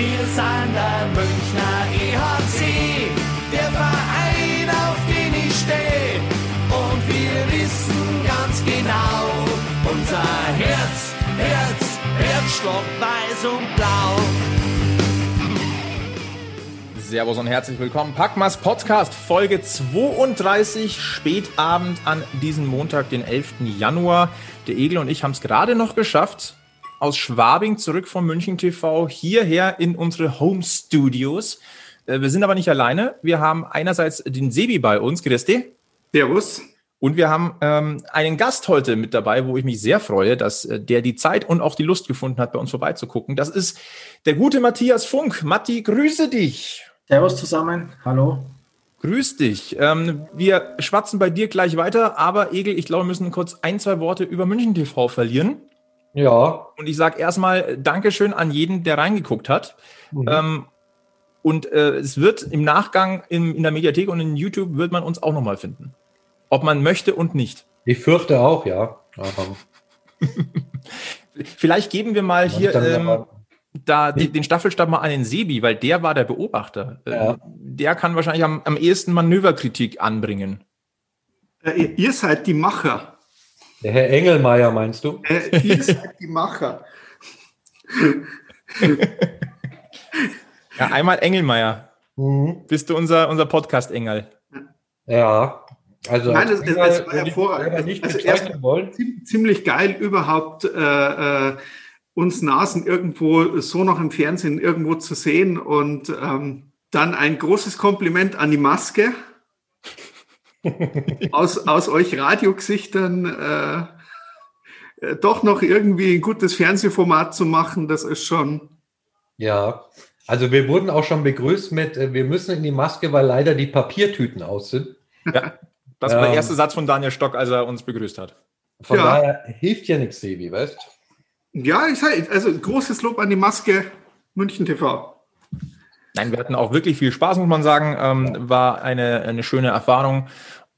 Wir sind der Münchner EHC, der Verein, auf den ich stehe. Und wir wissen ganz genau, unser Herz, Herz, Herzschlag weiß und blau. Servus und herzlich willkommen. Packmas Podcast, Folge 32, Spätabend an diesem Montag, den 11. Januar. Der Egel und ich haben es gerade noch geschafft, aus Schwabing zurück von München TV hierher in unsere Home Studios. Äh, wir sind aber nicht alleine. Wir haben einerseits den Sebi bei uns, Christi. Servus. Und wir haben ähm, einen Gast heute mit dabei, wo ich mich sehr freue, dass äh, der die Zeit und auch die Lust gefunden hat, bei uns vorbeizugucken. Das ist der gute Matthias Funk. Matti, grüße dich. Servus zusammen, hallo. Grüß dich. Ähm, wir schwatzen bei dir gleich weiter, aber Egel, ich glaube, wir müssen kurz ein, zwei Worte über München TV verlieren. Ja. Und ich sage erstmal Dankeschön an jeden, der reingeguckt hat. Mhm. Ähm, und äh, es wird im Nachgang in, in der Mediathek und in YouTube wird man uns auch nochmal finden. Ob man möchte und nicht. Ich fürchte auch, ja. Vielleicht geben wir mal hier ähm, da die, den Staffelstab mal an den Sebi, weil der war der Beobachter. Äh, ja. Der kann wahrscheinlich am, am ehesten Manöverkritik anbringen. Äh, ihr seid die Macher. Der Herr Engelmeier, meinst du? Äh, ihr seid die Macher. ja, einmal Engelmeier. Mhm. Bist du unser, unser Podcast-Engel? Ja. Also Nein, das, das, war hervorragend. Also erst wollen. ziemlich geil überhaupt äh, äh uns Nasen irgendwo so noch im Fernsehen irgendwo zu sehen. Und ähm, dann ein großes Kompliment an die Maske. aus, aus euch Radiogesichtern äh, äh, doch noch irgendwie ein gutes Fernsehformat zu machen, das ist schon. Ja, also wir wurden auch schon begrüßt mit, äh, wir müssen in die Maske, weil leider die Papiertüten aus sind. Ja, das war der ähm, erste Satz von Daniel Stock, als er uns begrüßt hat. Von ja. daher hilft ja nichts, Sevi, weißt du? Ja, ich sage, also großes Lob an die Maske München TV. Nein, wir hatten auch wirklich viel Spaß, muss man sagen. Ähm, war eine, eine schöne Erfahrung.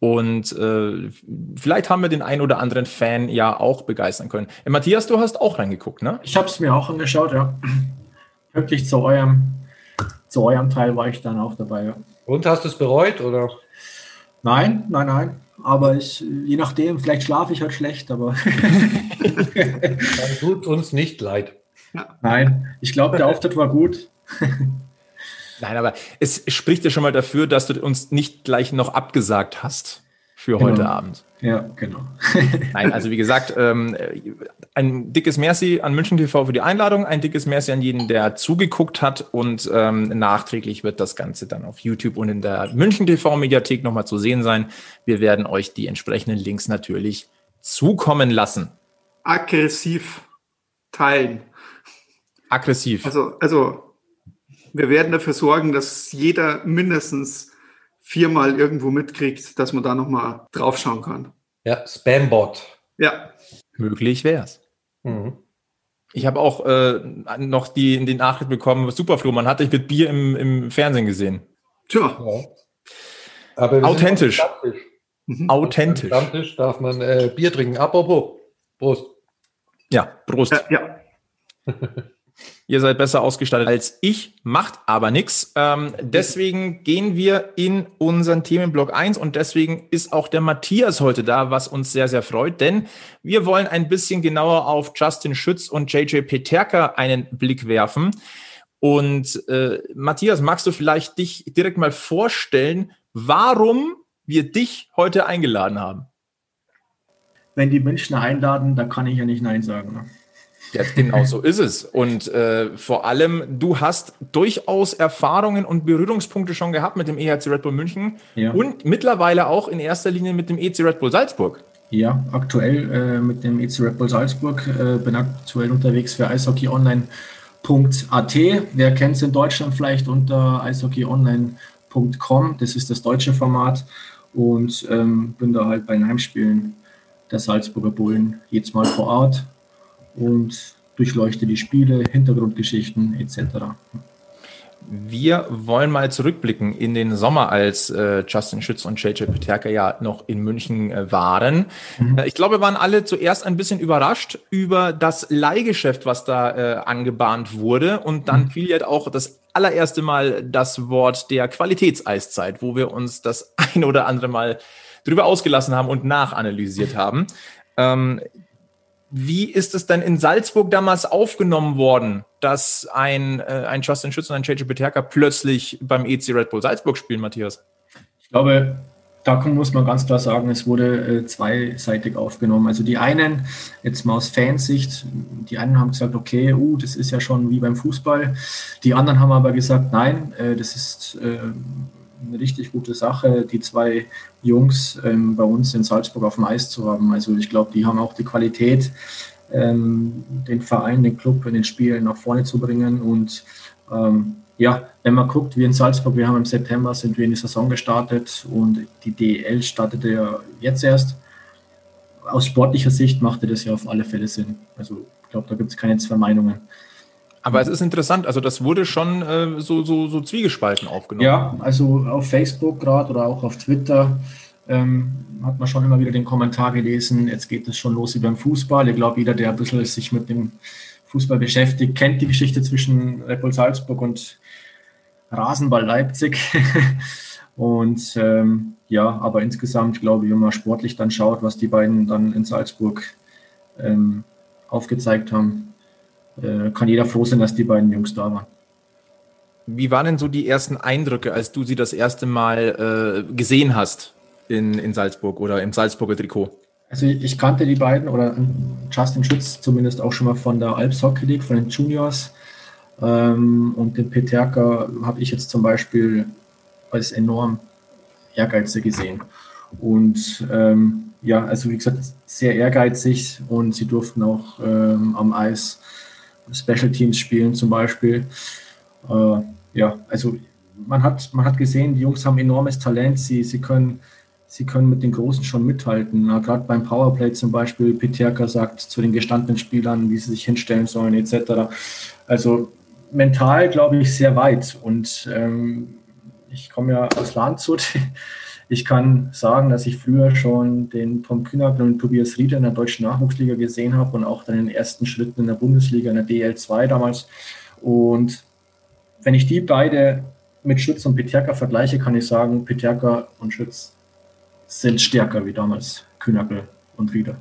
Und äh, vielleicht haben wir den einen oder anderen Fan ja auch begeistern können. Äh, Matthias, du hast auch reingeguckt, ne? Ich habe es mir auch angeschaut, ja. Wirklich zu eurem, zu eurem Teil war ich dann auch dabei, ja. Und hast du es bereut, oder? Nein, nein, nein. Aber ich, je nachdem, vielleicht schlafe ich halt schlecht, aber. Dann tut uns nicht leid. Nein, ich glaube, der Auftritt war gut. Nein, aber es spricht ja schon mal dafür, dass du uns nicht gleich noch abgesagt hast für genau. heute Abend. Ja, genau. Nein, also wie gesagt, ähm, ein dickes Merci an München TV für die Einladung, ein dickes Merci an jeden, der zugeguckt hat und ähm, nachträglich wird das Ganze dann auf YouTube und in der München TV Mediathek nochmal zu sehen sein. Wir werden euch die entsprechenden Links natürlich zukommen lassen. Aggressiv teilen. Aggressiv. Also, also wir werden dafür sorgen, dass jeder mindestens viermal irgendwo mitkriegt, dass man da nochmal draufschauen kann. Ja, Spambot. Ja. Möglich wär's. Mhm. Ich habe auch äh, noch die in die Nachricht bekommen, Superflo, man hatte ich mit Bier im, im Fernsehen gesehen. Tja. Ja. Aber Authentisch. Mhm. Authentisch. Stammtisch darf man äh, Bier trinken. Apropos. Prost. Ja, Prost. Ja. ja. Ihr seid besser ausgestattet als ich, macht aber nichts. Ähm, deswegen gehen wir in unseren Themenblock 1 und deswegen ist auch der Matthias heute da, was uns sehr, sehr freut, denn wir wollen ein bisschen genauer auf Justin Schütz und JJ Peterka einen Blick werfen. Und äh, Matthias, magst du vielleicht dich direkt mal vorstellen, warum wir dich heute eingeladen haben? Wenn die Münchner einladen, dann kann ich ja nicht Nein sagen. Ja, genau so ist es. Und äh, vor allem, du hast durchaus Erfahrungen und Berührungspunkte schon gehabt mit dem EHC Red Bull München ja. und mittlerweile auch in erster Linie mit dem EC Red Bull Salzburg. Ja, aktuell äh, mit dem EC Red Bull Salzburg äh, bin aktuell unterwegs für eishockeyonline.at. Wer kennt es in Deutschland vielleicht unter eishockeyonline.com? Das ist das deutsche Format und ähm, bin da halt bei den Heimspielen der Salzburger Bullen jetzt mal vor Ort und durchleuchte die Spiele, Hintergrundgeschichten etc. Wir wollen mal zurückblicken in den Sommer, als äh, Justin Schütz und JJ Peterka ja noch in München äh, waren. Mhm. Äh, ich glaube, wir waren alle zuerst ein bisschen überrascht über das Leihgeschäft, was da äh, angebahnt wurde. Und dann mhm. fiel ja auch das allererste Mal das Wort der Qualitätseiszeit, wo wir uns das ein oder andere Mal drüber ausgelassen haben und nachanalysiert haben. Ähm, wie ist es denn in Salzburg damals aufgenommen worden, dass ein, äh, ein Justin Schütz und ein JJ Peterka plötzlich beim EC Red Bull Salzburg spielen, Matthias? Ich glaube, da muss man ganz klar sagen, es wurde äh, zweiseitig aufgenommen. Also die einen, jetzt mal aus Fansicht, die einen haben gesagt, okay, uh, das ist ja schon wie beim Fußball. Die anderen haben aber gesagt, nein, äh, das ist äh, eine richtig gute Sache, die zwei Jungs ähm, bei uns in Salzburg auf dem Eis zu haben. Also ich glaube, die haben auch die Qualität, ähm, den Verein, den Club in den Spielen nach vorne zu bringen. Und ähm, ja, wenn man guckt, wie in Salzburg, wir haben im September sind wir in die Saison gestartet und die DEL startete ja jetzt erst. Aus sportlicher Sicht machte das ja auf alle Fälle Sinn. Also ich glaube, da gibt es keine zwei Meinungen. Aber es ist interessant, also das wurde schon äh, so, so, so zwiegespalten aufgenommen. Ja, also auf Facebook gerade oder auch auf Twitter ähm, hat man schon immer wieder den Kommentar gelesen, jetzt geht es schon los wie beim Fußball. Ich glaube, jeder, der ein bisschen sich mit dem Fußball beschäftigt, kennt die Geschichte zwischen Red Bull Salzburg und Rasenball Leipzig. und ähm, ja, aber insgesamt glaube ich, wenn man sportlich dann schaut, was die beiden dann in Salzburg ähm, aufgezeigt haben, äh, kann jeder froh sein, dass die beiden Jungs da waren. Wie waren denn so die ersten Eindrücke, als du sie das erste Mal äh, gesehen hast in, in Salzburg oder im Salzburger Trikot? Also ich kannte die beiden oder Justin Schütz zumindest auch schon mal von der Alps Hockey League, von den Juniors. Ähm, und den Peterka habe ich jetzt zum Beispiel als enorm ehrgeizig gesehen. Und ähm, ja, also wie gesagt, sehr ehrgeizig und sie durften auch ähm, am Eis Special Teams spielen zum Beispiel. Äh, ja, also man hat, man hat gesehen, die Jungs haben enormes Talent, sie, sie, können, sie können mit den Großen schon mithalten. Gerade beim Powerplay zum Beispiel, Peterka sagt zu den gestandenen Spielern, wie sie sich hinstellen sollen, etc. Also mental, glaube ich, sehr weit. Und ähm, ich komme ja aus Landshut. Ich kann sagen, dass ich früher schon den Tom Kühnert und Tobias Rieder in der deutschen Nachwuchsliga gesehen habe und auch dann in den ersten Schritten in der Bundesliga, in der DL2 damals. Und wenn ich die beide mit Schütz und Peterka vergleiche, kann ich sagen, Peterka und Schütz sind stärker wie damals Kühnackel und Rieder.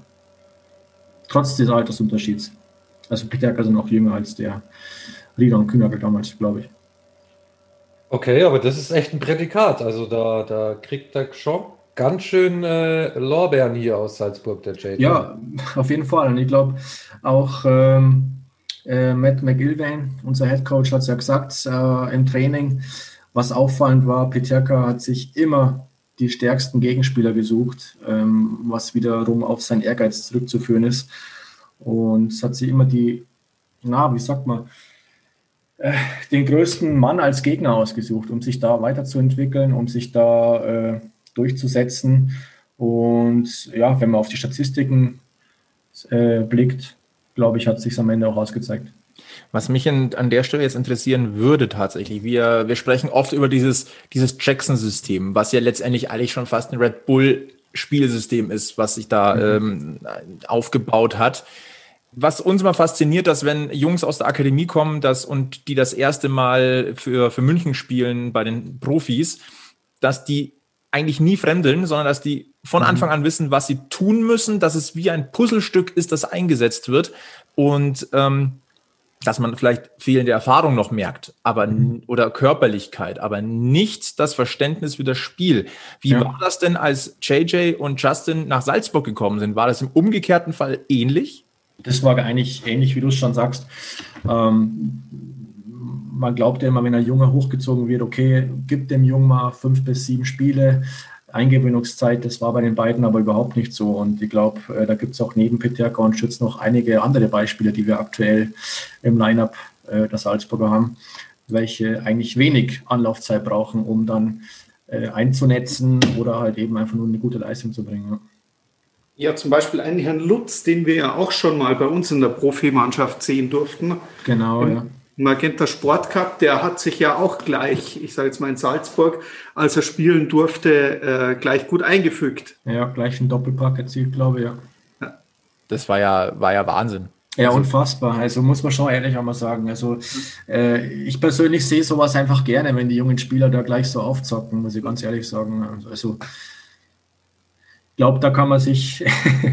Trotz des Altersunterschieds. Also Peterka sind auch jünger als der Rieder und Kühnackel damals, glaube ich. Okay, aber das ist echt ein Prädikat. Also da, da kriegt er schon ganz schön äh, Lorbeeren hier aus Salzburg, der Jay. Ja, auf jeden Fall. Und ich glaube auch ähm, äh, Matt McIlvain, unser Head Coach, hat es ja gesagt äh, im Training, was auffallend war, Peterka hat sich immer die stärksten Gegenspieler gesucht, ähm, was wiederum auf seinen Ehrgeiz zurückzuführen ist. Und es hat sich immer die, na, wie sagt man, äh, den größten Mann als Gegner ausgesucht, um sich da weiterzuentwickeln, um sich da äh, durchzusetzen. Und ja, wenn man auf die Statistiken äh, blickt, glaube ich, hat sich am Ende auch ausgezeigt. Was mich in, an der Stelle jetzt interessieren würde tatsächlich, wir, wir sprechen oft über dieses, dieses Jackson-System, was ja letztendlich eigentlich schon fast ein Red Bull-Spielsystem ist, was sich da mhm. ähm, aufgebaut hat was uns immer fasziniert, dass wenn Jungs aus der Akademie kommen dass, und die das erste Mal für, für München spielen bei den Profis, dass die eigentlich nie fremdeln, sondern dass die von mhm. Anfang an wissen, was sie tun müssen, dass es wie ein Puzzlestück ist, das eingesetzt wird und ähm, dass man vielleicht fehlende Erfahrung noch merkt, aber mhm. oder Körperlichkeit, aber nicht das Verständnis für das Spiel. Wie ja. war das denn, als JJ und Justin nach Salzburg gekommen sind? War das im umgekehrten Fall ähnlich? Das war eigentlich ähnlich, wie du es schon sagst. Ähm, man glaubt ja immer, wenn ein Junge hochgezogen wird, okay, gibt dem Jungen mal fünf bis sieben Spiele, Eingewöhnungszeit, das war bei den beiden aber überhaupt nicht so. Und ich glaube, äh, da gibt es auch neben Peterka und Schütz noch einige andere Beispiele, die wir aktuell im Lineup äh, der Salzburger haben, welche eigentlich wenig Anlaufzeit brauchen, um dann äh, einzunetzen oder halt eben einfach nur eine gute Leistung zu bringen. Ja, zum Beispiel einen Herrn Lutz, den wir ja auch schon mal bei uns in der Profimannschaft sehen durften. Genau, im, ja. Magenta Sport Cup, der hat sich ja auch gleich, ich sage jetzt mal in Salzburg, als er spielen durfte, äh, gleich gut eingefügt. Ja, gleich ein Doppelpack erzielt, glaube ich, ja. ja. Das war ja, war ja Wahnsinn. Ja, also, unfassbar. Also muss man schon ehrlich auch mal sagen. Also äh, ich persönlich sehe sowas einfach gerne, wenn die jungen Spieler da gleich so aufzocken, muss ich ganz ehrlich sagen. Also glaube, da kann man sich,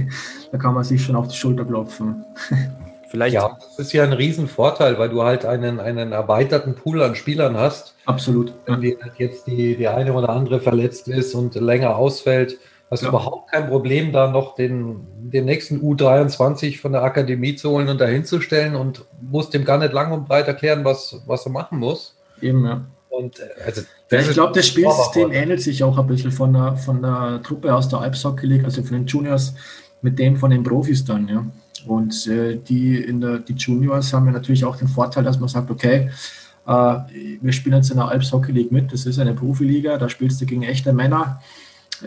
da kann man sich schon auf die Schulter klopfen. Vielleicht. Ja, das ist ja ein Riesenvorteil, weil du halt einen, einen erweiterten Pool an Spielern hast. Absolut. Wenn ja. jetzt die, die eine oder andere verletzt ist und länger ausfällt, hast du ja. überhaupt kein Problem, da noch den, den nächsten U23 von der Akademie zu holen und dahin zu stellen und musst dem gar nicht lang und breit erklären, was, was er machen muss. Eben, ja. Und äh, also, ja, ich glaube, das Spielsystem ähnelt sich auch ein bisschen von der, von der Truppe aus der Alpshockey League, also von den Juniors, mit dem von den Profis dann, ja. Und äh, die, in der, die Juniors haben ja natürlich auch den Vorteil, dass man sagt, okay, äh, wir spielen jetzt in der Alps Hockey League mit, das ist eine Profiliga, da spielst du gegen echte Männer.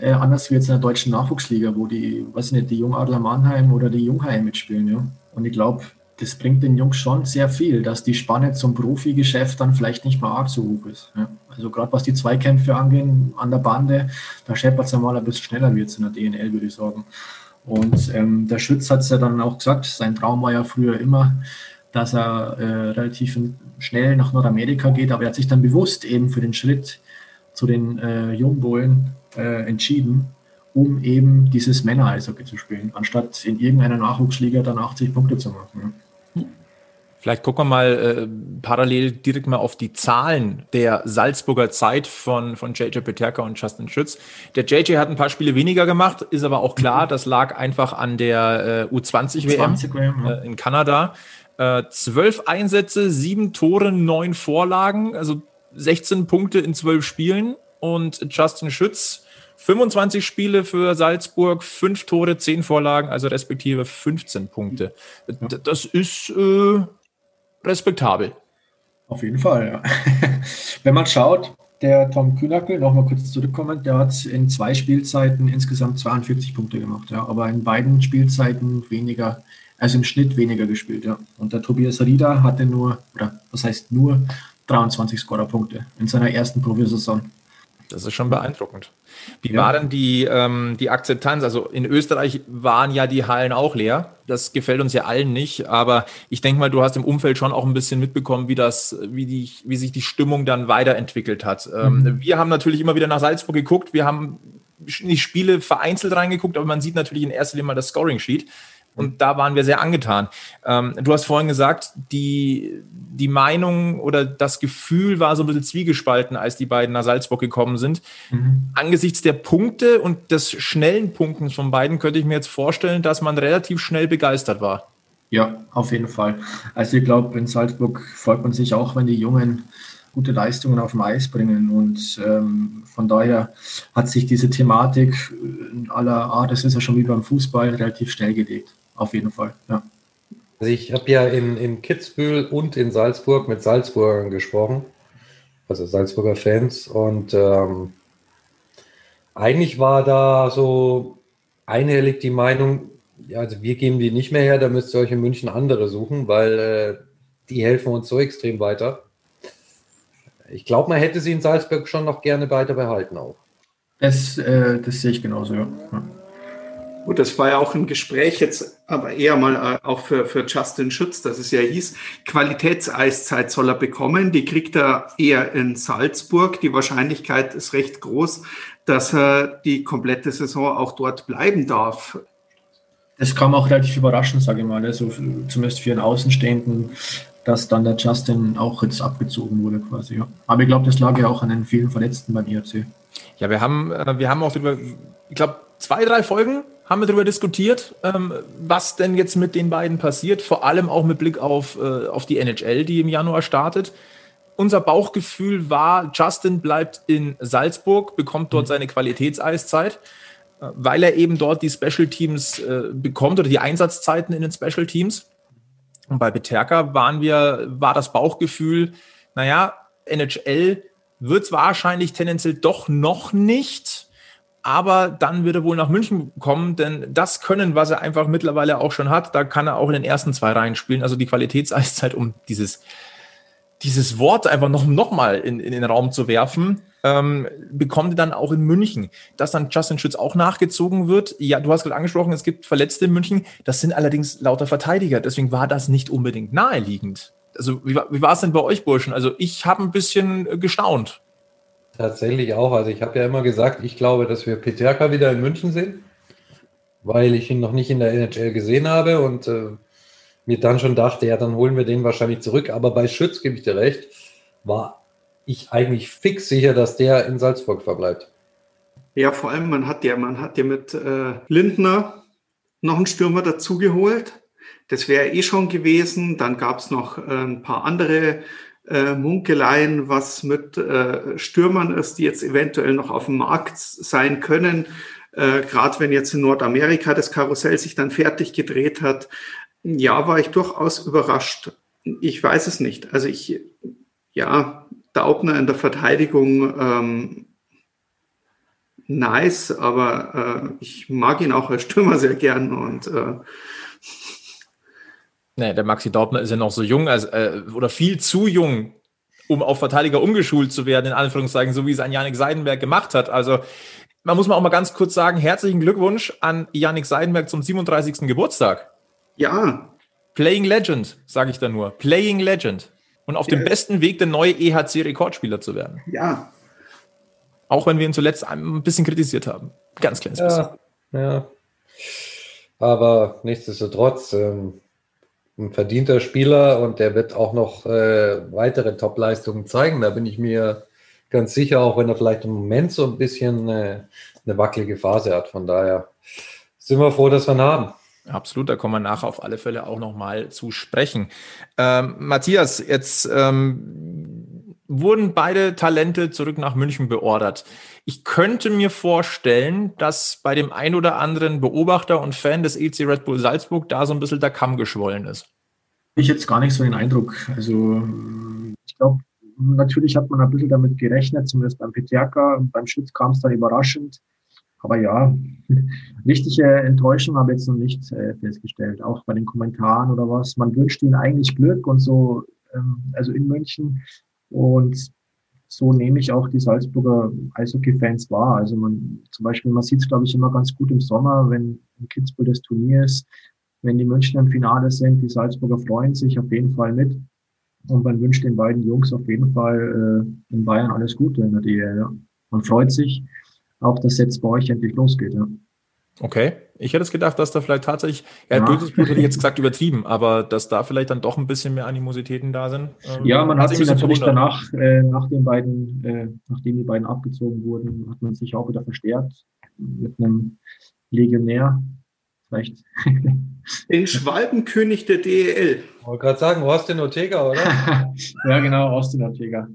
Äh, anders wie jetzt in der deutschen Nachwuchsliga, wo die, weiß nicht, die Jungadler Mannheim oder die Jungheim mitspielen. Ja. Und ich glaube, das bringt den Jungs schon sehr viel, dass die Spanne zum Profigeschäft dann vielleicht nicht mehr arg so hoch ist. Ja. Also gerade was die Zweikämpfe angehen an der Bande, da scheppert es einmal ein bisschen schneller wie jetzt in der DNL, würde ich sagen. Und ähm, der Schütz hat es ja dann auch gesagt, sein Traum war ja früher immer, dass er äh, relativ schnell nach Nordamerika geht, aber er hat sich dann bewusst eben für den Schritt zu den äh, Jungbullen äh, entschieden, um eben dieses Männer-Eishockey zu spielen, anstatt in irgendeiner Nachwuchsliga dann 80 Punkte zu machen. Vielleicht gucken wir mal äh, parallel direkt mal auf die Zahlen der Salzburger Zeit von, von JJ Peterka und Justin Schütz. Der JJ hat ein paar Spiele weniger gemacht, ist aber auch klar, das lag einfach an der äh, U20-WM ja. äh, in Kanada. Äh, zwölf Einsätze, sieben Tore, neun Vorlagen, also 16 Punkte in zwölf Spielen. Und Justin Schütz, 25 Spiele für Salzburg, fünf Tore, zehn Vorlagen, also respektive 15 Punkte. Das ist äh, respektabel. Auf jeden Fall, ja. Wenn man schaut, der Tom Kühnackel, nochmal kurz zurückkommen, der hat in zwei Spielzeiten insgesamt 42 Punkte gemacht, ja, aber in beiden Spielzeiten weniger, also im Schnitt weniger gespielt, ja. Und der Tobias Rieder hatte nur, oder was heißt nur, 23 Scorerpunkte in seiner ersten Profisaison. Das ist schon beeindruckend. Wie ja. war denn die, ähm, die Akzeptanz? Also in Österreich waren ja die Hallen auch leer. Das gefällt uns ja allen nicht. Aber ich denke mal, du hast im Umfeld schon auch ein bisschen mitbekommen, wie, das, wie, die, wie sich die Stimmung dann weiterentwickelt hat. Ähm, mhm. wir haben natürlich immer wieder nach Salzburg geguckt. Wir haben nicht Spiele vereinzelt reingeguckt, aber man sieht natürlich in erster Linie mal das Scoring-Sheet. Und da waren wir sehr angetan. Ähm, du hast vorhin gesagt, die, die Meinung oder das Gefühl war so ein bisschen zwiegespalten, als die beiden nach Salzburg gekommen sind. Mhm. Angesichts der Punkte und des schnellen Punkten von beiden könnte ich mir jetzt vorstellen, dass man relativ schnell begeistert war. Ja, auf jeden Fall. Also ich glaube, in Salzburg freut man sich auch, wenn die Jungen gute Leistungen auf dem Eis bringen. Und ähm, von daher hat sich diese Thematik in aller Art, das ist ja schon wie beim Fußball, relativ schnell gelegt auf jeden Fall. Ja. Also ich habe ja in, in Kitzbühel und in Salzburg mit Salzburgern gesprochen, also Salzburger Fans. Und ähm, eigentlich war da so einhellig die Meinung, ja, also wir geben die nicht mehr her, da müsst ihr euch in München andere suchen, weil äh, die helfen uns so extrem weiter. Ich glaube, man hätte sie in Salzburg schon noch gerne weiter behalten auch. Das, äh, das sehe ich genauso, ja. Gut, das war ja auch ein Gespräch jetzt, aber eher mal äh, auch für, für Justin Schütz, dass es ja hieß, Qualitätseiszeit soll er bekommen. Die kriegt er eher in Salzburg. Die Wahrscheinlichkeit ist recht groß, dass er die komplette Saison auch dort bleiben darf. Das kam auch relativ überraschend, sage ich mal, also zumindest für einen Außenstehenden, dass dann der Justin auch jetzt abgezogen wurde quasi. Ja. Aber ich glaube, das lag ja auch an den vielen Verletzten beim IRC. Ja, wir haben, äh, wir haben auch darüber, ich glaube, zwei, drei Folgen haben wir darüber diskutiert, ähm, was denn jetzt mit den beiden passiert, vor allem auch mit Blick auf, äh, auf die NHL, die im Januar startet. Unser Bauchgefühl war, Justin bleibt in Salzburg, bekommt dort mhm. seine Qualitätseiszeit, äh, weil er eben dort die Special Teams bekommt oder die Einsatzzeiten in den Special Teams. Und bei Beterka waren wir, war das Bauchgefühl, naja, NHL wird es wahrscheinlich tendenziell doch noch nicht aber dann wird er wohl nach München kommen, denn das Können, was er einfach mittlerweile auch schon hat, da kann er auch in den ersten zwei Reihen spielen. Also die Qualitätseiszeit, um dieses dieses Wort einfach noch, noch mal in, in den Raum zu werfen, ähm, bekommt dann auch in München, dass dann Justin Schütz auch nachgezogen wird. Ja, du hast gerade angesprochen, es gibt Verletzte in München. Das sind allerdings lauter Verteidiger. Deswegen war das nicht unbedingt naheliegend. Also wie, wie war es denn bei euch, Burschen? Also ich habe ein bisschen gestaunt. Tatsächlich auch. Also ich habe ja immer gesagt, ich glaube, dass wir Peterka wieder in München sehen, weil ich ihn noch nicht in der NHL gesehen habe und äh, mir dann schon dachte, ja, dann holen wir den wahrscheinlich zurück. Aber bei Schütz, gebe ich dir recht, war ich eigentlich fix sicher, dass der in Salzburg verbleibt. Ja, vor allem, man hat ja, man hat ja mit äh, Lindner noch einen Stürmer dazugeholt. Das wäre eh schon gewesen. Dann gab es noch äh, ein paar andere äh, Munkeleien, was mit äh, Stürmern ist, die jetzt eventuell noch auf dem Markt sein können. Äh, Gerade wenn jetzt in Nordamerika das Karussell sich dann fertig gedreht hat. Ja, war ich durchaus überrascht. Ich weiß es nicht. Also ich, ja, Daubner in der Verteidigung ähm, nice, aber äh, ich mag ihn auch als Stürmer sehr gern und äh, Nee, der Maxi Daubner ist ja noch so jung, also, äh, oder viel zu jung, um auf Verteidiger umgeschult zu werden, in Anführungszeichen, so wie es ein Janik Seidenberg gemacht hat. Also man muss mal auch mal ganz kurz sagen, herzlichen Glückwunsch an Janik Seidenberg zum 37. Geburtstag. Ja. Playing Legend, sage ich da nur. Playing Legend. Und auf ja. dem besten Weg, der neue EHC-Rekordspieler zu werden. Ja. Auch wenn wir ihn zuletzt ein bisschen kritisiert haben. Ganz kleines ja, bisschen. Ja. Aber nichtsdestotrotz, ähm, ein verdienter Spieler und der wird auch noch äh, weitere Top-Leistungen zeigen. Da bin ich mir ganz sicher, auch wenn er vielleicht im Moment so ein bisschen äh, eine wackelige Phase hat. Von daher sind wir froh, dass wir ihn haben. Absolut, da kommen wir nachher auf alle Fälle auch nochmal zu sprechen. Ähm, Matthias, jetzt ähm, wurden beide Talente zurück nach München beordert. Ich könnte mir vorstellen, dass bei dem ein oder anderen Beobachter und Fan des EC Red Bull Salzburg da so ein bisschen der Kamm geschwollen ist. Ich jetzt gar nicht so den Eindruck. Also ich glaube, natürlich hat man ein bisschen damit gerechnet, zumindest beim Peterka. Beim Schütz kam es dann überraschend. Aber ja, richtige Enttäuschung habe ich jetzt noch nicht äh, festgestellt. Auch bei den Kommentaren oder was. Man wünscht ihnen eigentlich Glück und so, ähm, also in München. Und so nehme ich auch die Salzburger Eishockey-Fans wahr. Also man, zum Beispiel, man sieht es, glaube ich, immer ganz gut im Sommer, wenn in Kitzbühel das Turnier ist, wenn die Münchner im Finale sind, die Salzburger freuen sich auf jeden Fall mit. Und man wünscht den beiden Jungs auf jeden Fall äh, in Bayern alles Gute in der DL. Ja. Man freut sich auch, dass jetzt bei euch endlich losgeht. Ja. Okay, ich hätte es gedacht, dass da vielleicht tatsächlich, ja, ja. böses Blut hätte ich jetzt gesagt übertrieben, aber dass da vielleicht dann doch ein bisschen mehr Animositäten da sind. Ähm, ja, man hat sich natürlich danach, äh, nach den beiden, äh, nachdem die beiden abgezogen wurden, hat man sich auch wieder verstärkt mit einem Legionär. Vielleicht. Den Schwalbenkönig der DEL. Ich wollte gerade sagen, Austin Ortega, oder? ja, genau, Austin Ortega.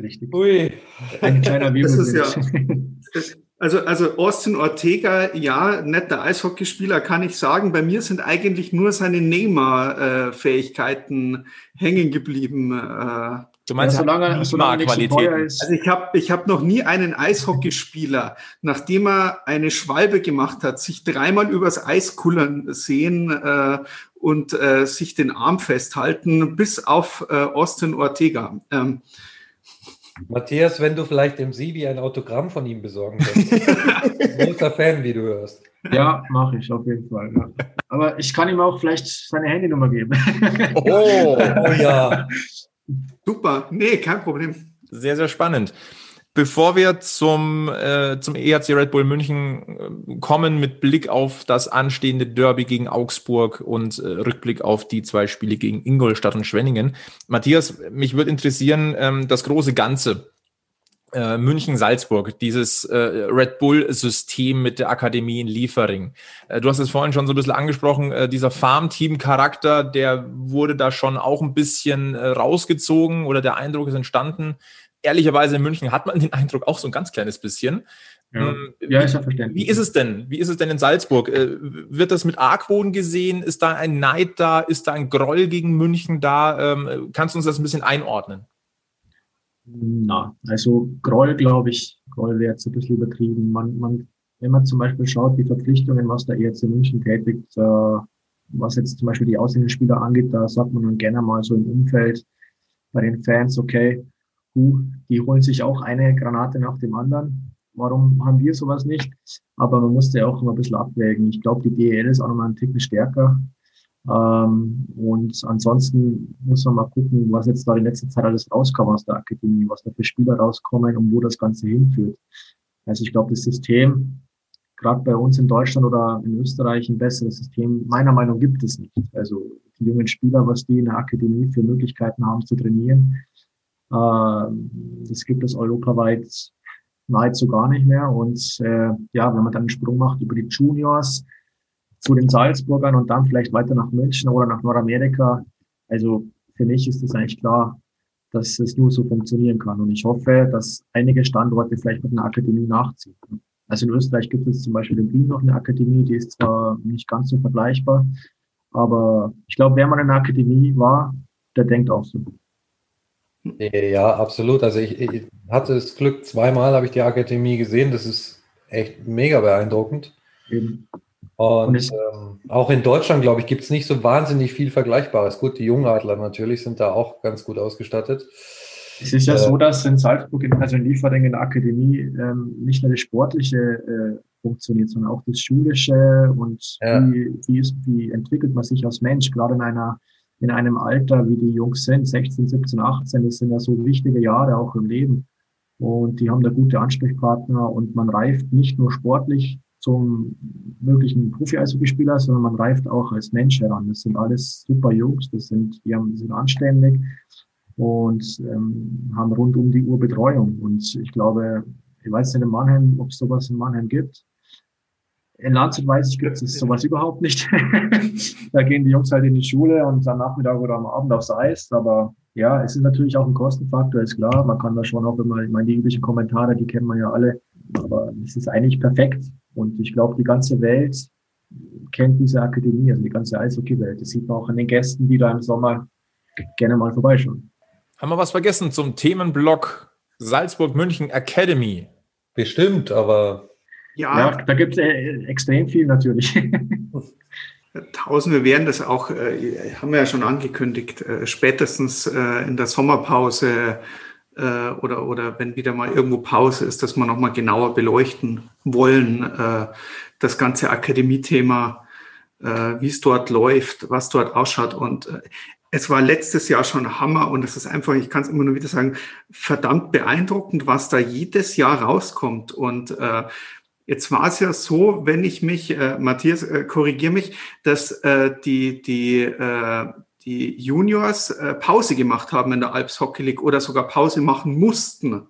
Richtig. Ui. Ein kleiner Wirbel. Das ist ja. Also, also Austin Ortega, ja, netter Eishockeyspieler, kann ich sagen. Bei mir sind eigentlich nur seine Neymar-Fähigkeiten hängen geblieben. Äh. Du meinst, ja, solange, solange Qualität. Also ich habe ich hab noch nie einen Eishockeyspieler, nachdem er eine Schwalbe gemacht hat, sich dreimal übers Eis kullern sehen äh, und äh, sich den Arm festhalten, bis auf äh, Austin Ortega. Ähm, Matthias, wenn du vielleicht dem Sibi ein Autogramm von ihm besorgen könntest. Großer Fan, wie du hörst. Ja, mache ich auf jeden Fall. Ja. Aber ich kann ihm auch vielleicht seine Handynummer geben. Oh, oh ja. Super. Nee, kein Problem. Sehr, sehr spannend. Bevor wir zum, äh, zum EHC Red Bull München äh, kommen mit Blick auf das anstehende Derby gegen Augsburg und äh, Rückblick auf die zwei Spiele gegen Ingolstadt und Schwenningen. Matthias, mich würde interessieren, ähm, das große Ganze. Äh, München-Salzburg, dieses äh, Red Bull-System mit der Akademie in Liefering. Äh, du hast es vorhin schon so ein bisschen angesprochen, äh, dieser Farmteam-Charakter, der wurde da schon auch ein bisschen äh, rausgezogen oder der Eindruck ist entstanden ehrlicherweise in München hat man den Eindruck auch so ein ganz kleines bisschen. Ja, ähm, ja ist ja verständlich. Wie ist es denn? Wie ist es denn in Salzburg? Äh, wird das mit Argwohn gesehen? Ist da ein Neid da? Ist da ein Groll gegen München da? Ähm, kannst du uns das ein bisschen einordnen? Na, also Groll, glaube ich, Groll wäre jetzt ein bisschen übertrieben. Man, man, wenn man zum Beispiel schaut, die Verpflichtungen, was der ERC München tätigt, äh, was jetzt zum Beispiel die ausländischen Spieler angeht, da sagt man dann gerne mal so im Umfeld, bei den Fans, okay, uh, die holen sich auch eine Granate nach dem anderen. Warum haben wir sowas nicht? Aber man musste ja auch immer ein bisschen abwägen. Ich glaube, die DEL ist auch nochmal ein Ticken stärker. Ähm, und ansonsten muss man mal gucken, was jetzt da in letzter Zeit alles rauskam aus der Akademie, was da für Spieler rauskommen und wo das Ganze hinführt. Also ich glaube, das System, gerade bei uns in Deutschland oder in Österreich, ein besseres System, meiner Meinung nach gibt es nicht. Also die jungen Spieler, was die in der Akademie für Möglichkeiten haben zu trainieren, das gibt es europaweit nahezu gar nicht mehr. Und äh, ja, wenn man dann einen Sprung macht über die Juniors zu den Salzburgern und dann vielleicht weiter nach München oder nach Nordamerika, also für mich ist es eigentlich klar, dass es nur so funktionieren kann. Und ich hoffe, dass einige Standorte vielleicht mit einer Akademie nachziehen. Also in Österreich gibt es zum Beispiel in Wien noch eine Akademie, die ist zwar nicht ganz so vergleichbar, aber ich glaube, wer mal in einer Akademie war, der denkt auch so. Ja, absolut. Also ich, ich hatte das Glück, zweimal habe ich die Akademie gesehen. Das ist echt mega beeindruckend. Eben. Und, ähm, auch in Deutschland, glaube ich, gibt es nicht so wahnsinnig viel Vergleichbares. Gut, die Jungadler natürlich sind da auch ganz gut ausgestattet. Es ist ja äh, so, dass in Salzburg, also in Liefering in der Akademie, ähm, nicht nur das Sportliche äh, funktioniert, sondern auch das Schulische und ja. wie, wie, ist, wie entwickelt man sich als Mensch, gerade in einer in einem Alter, wie die Jungs sind, 16, 17, 18, das sind ja so wichtige Jahre auch im Leben. Und die haben da gute Ansprechpartner und man reift nicht nur sportlich zum möglichen Profi-Eishockeyspieler, sondern man reift auch als Mensch heran. Das sind alles super Jungs, das sind, die, haben, sind anständig und ähm, haben rund um die Uhr Betreuung. Und ich glaube, ich weiß nicht in Mannheim, ob es sowas in Mannheim gibt. In Landshut weiß ich, gibt es sowas überhaupt nicht. da gehen die Jungs halt in die Schule und am Nachmittag oder am Abend aufs Eis. Aber ja, es ist natürlich auch ein Kostenfaktor, ist klar. Man kann da schon auch immer, ich meine, die üblichen Kommentare, die kennen wir ja alle. Aber es ist eigentlich perfekt. Und ich glaube, die ganze Welt kennt diese Akademie, also die ganze Eishockey-Welt. Das sieht man auch an den Gästen, die da im Sommer gerne mal vorbeischauen. Haben wir was vergessen zum Themenblock Salzburg-München Academy? Bestimmt, aber ja, ja da gibt es äh, extrem viel natürlich. Tausende werden das auch, äh, haben wir ja schon angekündigt, äh, spätestens äh, in der Sommerpause äh, oder, oder wenn wieder mal irgendwo Pause ist, dass wir nochmal genauer beleuchten wollen, äh, das ganze Akademie-Thema, wie es dort läuft, was dort ausschaut. Und es war letztes Jahr schon Hammer und es ist einfach, ich kann es immer nur wieder sagen, verdammt beeindruckend, was da jedes Jahr rauskommt. Und äh, Jetzt war es ja so, wenn ich mich, äh, Matthias, äh, korrigiere mich, dass äh, die, die, äh, die Juniors äh, Pause gemacht haben in der Alps Hockey League oder sogar Pause machen mussten.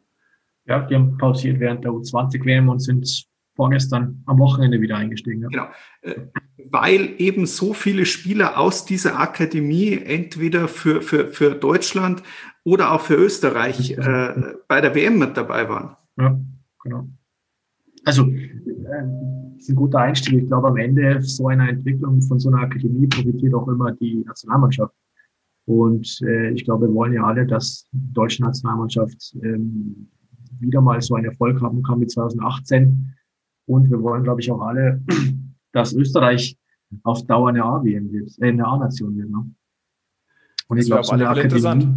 Ja, die haben pausiert während der U20-WM und sind vorgestern am Wochenende wieder eingestiegen. Ja. Genau. Äh, weil eben so viele Spieler aus dieser Akademie entweder für, für, für Deutschland oder auch für Österreich äh, bei der WM mit dabei waren. Ja, genau also äh, ist ein guter Einstieg. Ich glaube, am Ende so einer Entwicklung von so einer Akademie profitiert auch immer die Nationalmannschaft. Und äh, ich glaube, wir wollen ja alle, dass die deutsche Nationalmannschaft ähm, wieder mal so einen Erfolg haben kann wie 2018. Und wir wollen, glaube ich, auch alle, dass Österreich auf Dauer eine A-WM wird, äh, eine A-Nation wird. Ne? Und ich glaube, so eine Akademie,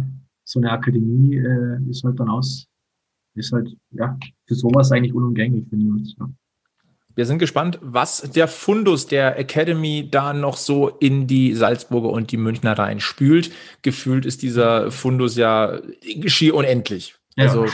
so eine Akademie äh, ist halt dann aus, ist halt, ja, für sowas eigentlich unumgänglich für uns. Ja. Wir sind gespannt, was der Fundus der Academy da noch so in die Salzburger und die Münchner rein spült. Gefühlt ist dieser Fundus ja schier unendlich. Ja. Also,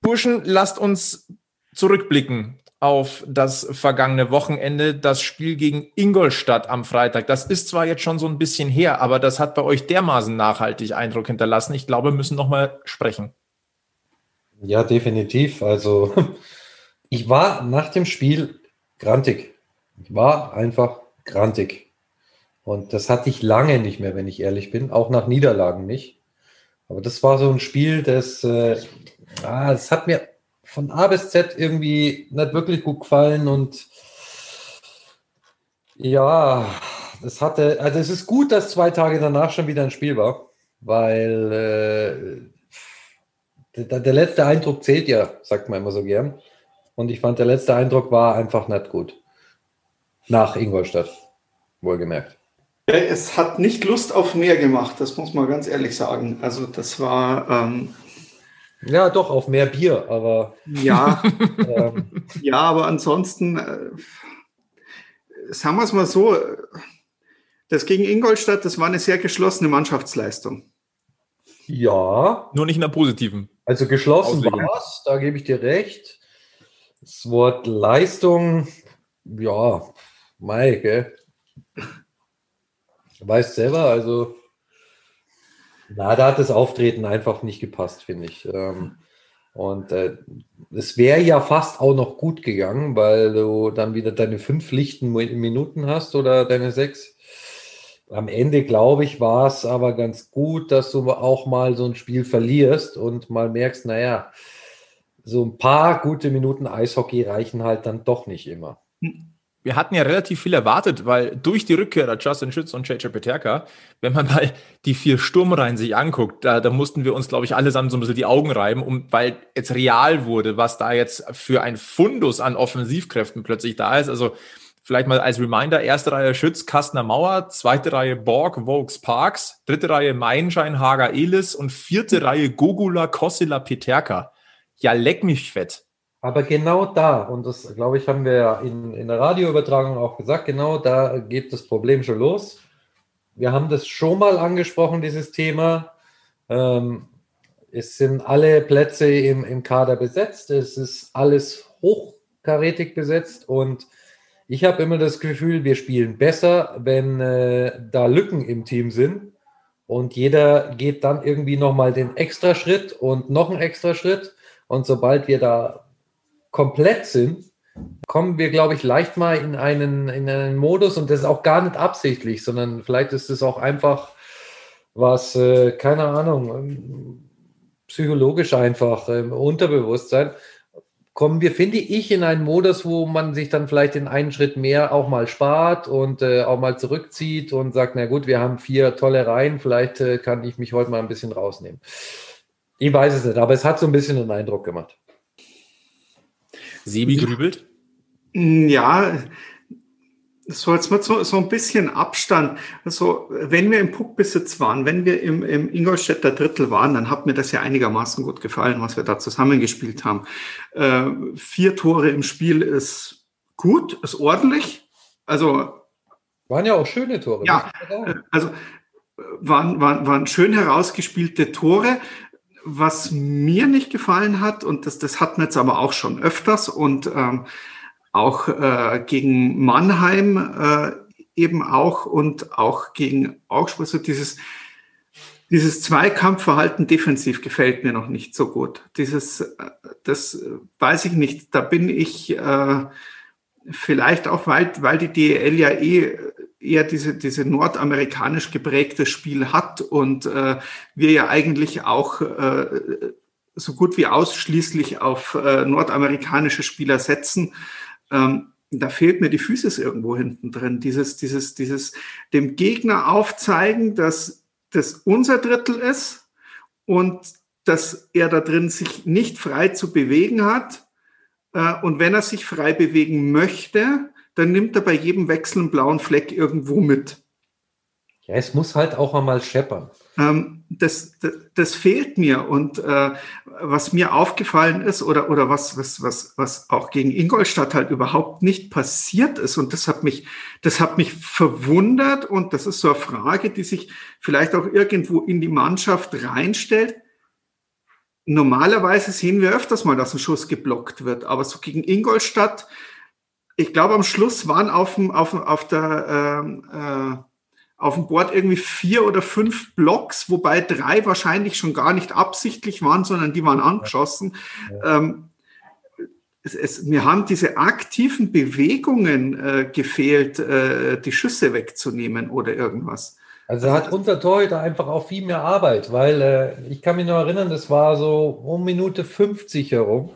Burschen, lasst uns zurückblicken auf das vergangene Wochenende, das Spiel gegen Ingolstadt am Freitag. Das ist zwar jetzt schon so ein bisschen her, aber das hat bei euch dermaßen nachhaltig Eindruck hinterlassen. Ich glaube, wir müssen noch mal sprechen. Ja, definitiv. Also ich war nach dem Spiel grantig. Ich war einfach grantig. Und das hatte ich lange nicht mehr, wenn ich ehrlich bin. Auch nach Niederlagen nicht. Aber das war so ein Spiel, das, äh, ah, das hat mir von A bis Z irgendwie nicht wirklich gut gefallen. Und ja, das hatte, also es ist gut, dass zwei Tage danach schon wieder ein Spiel war, weil äh, der, der, letzte Eindruck zählt ja, sagt man immer so gern. Und ich fand, der letzte Eindruck war einfach nicht gut. Nach Ingolstadt, wohlgemerkt. Es hat nicht Lust auf mehr gemacht, das muss man ganz ehrlich sagen. Also das war. Ähm, ja, doch, auf mehr Bier, aber. Ja, ähm, ja aber ansonsten, äh, sagen wir es mal so, das gegen Ingolstadt, das war eine sehr geschlossene Mannschaftsleistung. Ja. Nur nicht in der positiven. Also geschlossen war es, da gebe ich dir recht. Das Wort Leistung, ja, Mai, gell? Weißt selber, also, na, da hat das Auftreten einfach nicht gepasst, finde ich. Ähm, und äh, es wäre ja fast auch noch gut gegangen, weil du dann wieder deine fünf lichten Minuten hast oder deine sechs. Am Ende, glaube ich, war es aber ganz gut, dass du auch mal so ein Spiel verlierst und mal merkst, naja, so ein paar gute Minuten Eishockey reichen halt dann doch nicht immer. Wir hatten ja relativ viel erwartet, weil durch die Rückkehrer Justin Schütz und JJ Peterka, wenn man mal die vier Sturmreihen sich anguckt, da, da mussten wir uns, glaube ich, allesamt so ein bisschen die Augen reiben, um, weil jetzt real wurde, was da jetzt für ein Fundus an Offensivkräften plötzlich da ist. Also vielleicht mal als Reminder, erste Reihe Schütz, Kastner Mauer, zweite Reihe Borg, Vokes Parks, dritte Reihe Meinschein, Hager Elis und vierte Reihe Gogula, Kossila, Peterka. Ja, leck mich fett. Aber genau da, und das glaube ich, haben wir ja in, in der Radioübertragung auch gesagt, genau da geht das Problem schon los. Wir haben das schon mal angesprochen, dieses Thema. Ähm, es sind alle Plätze im, im Kader besetzt, es ist alles hochkarätig besetzt und ich habe immer das Gefühl, wir spielen besser, wenn äh, da Lücken im Team sind und jeder geht dann irgendwie nochmal den extra Schritt und noch einen extra Schritt. Und sobald wir da komplett sind, kommen wir, glaube ich, leicht mal in einen, in einen Modus und das ist auch gar nicht absichtlich, sondern vielleicht ist es auch einfach was, äh, keine Ahnung, ähm, psychologisch einfach im ähm, Unterbewusstsein. Kommen wir, finde ich, in einen Modus, wo man sich dann vielleicht in einen Schritt mehr auch mal spart und äh, auch mal zurückzieht und sagt, na gut, wir haben vier tolle Reihen, vielleicht äh, kann ich mich heute mal ein bisschen rausnehmen. Ich weiß es nicht, aber es hat so ein bisschen einen Eindruck gemacht. Sebi grübelt? Ja, so jetzt mit so, so ein bisschen Abstand. Also, wenn wir im Puckbesitz waren, wenn wir im, im Ingolstädter Drittel waren, dann hat mir das ja einigermaßen gut gefallen, was wir da zusammengespielt haben. Äh, vier Tore im Spiel ist gut, ist ordentlich. Also. Waren ja auch schöne Tore. Ja, also waren, waren, waren schön herausgespielte Tore. Was mir nicht gefallen hat, und das, das hatten wir jetzt aber auch schon öfters und ähm, auch äh, gegen Mannheim äh, eben auch und auch gegen Augsburg, so dieses, dieses Zweikampfverhalten defensiv gefällt mir noch nicht so gut. Dieses, äh, das weiß ich nicht, da bin ich äh, vielleicht auch, weil, weil die DEL ja eh eher diese, diese nordamerikanisch geprägte Spiel hat und äh, wir ja eigentlich auch äh, so gut wie ausschließlich auf äh, nordamerikanische Spieler setzen. Ähm, da fehlt mir die Physis irgendwo hinten drin. Dieses, dieses, dieses dem Gegner aufzeigen, dass das unser Drittel ist und dass er da drin sich nicht frei zu bewegen hat. Äh, und wenn er sich frei bewegen möchte, dann nimmt er bei jedem Wechsel einen blauen Fleck irgendwo mit. Ja, es muss halt auch einmal scheppern. Ähm, das, das, das, fehlt mir. Und äh, was mir aufgefallen ist oder, oder was, was, was, was auch gegen Ingolstadt halt überhaupt nicht passiert ist, und das hat mich, das hat mich verwundert, und das ist so eine Frage, die sich vielleicht auch irgendwo in die Mannschaft reinstellt. Normalerweise sehen wir öfters mal, dass ein Schuss geblockt wird, aber so gegen Ingolstadt ich glaube, am Schluss waren auf dem, auf, auf der, ähm, äh, auf dem Board irgendwie vier oder fünf Blocks, wobei drei wahrscheinlich schon gar nicht absichtlich waren, sondern die waren angeschossen. Ja. Ähm, es, es, mir haben diese aktiven Bewegungen äh, gefehlt, äh, die Schüsse wegzunehmen oder irgendwas. Also hat unser Torhüter einfach auch viel mehr Arbeit, weil äh, ich kann mich noch erinnern, das war so um Minute 50 herum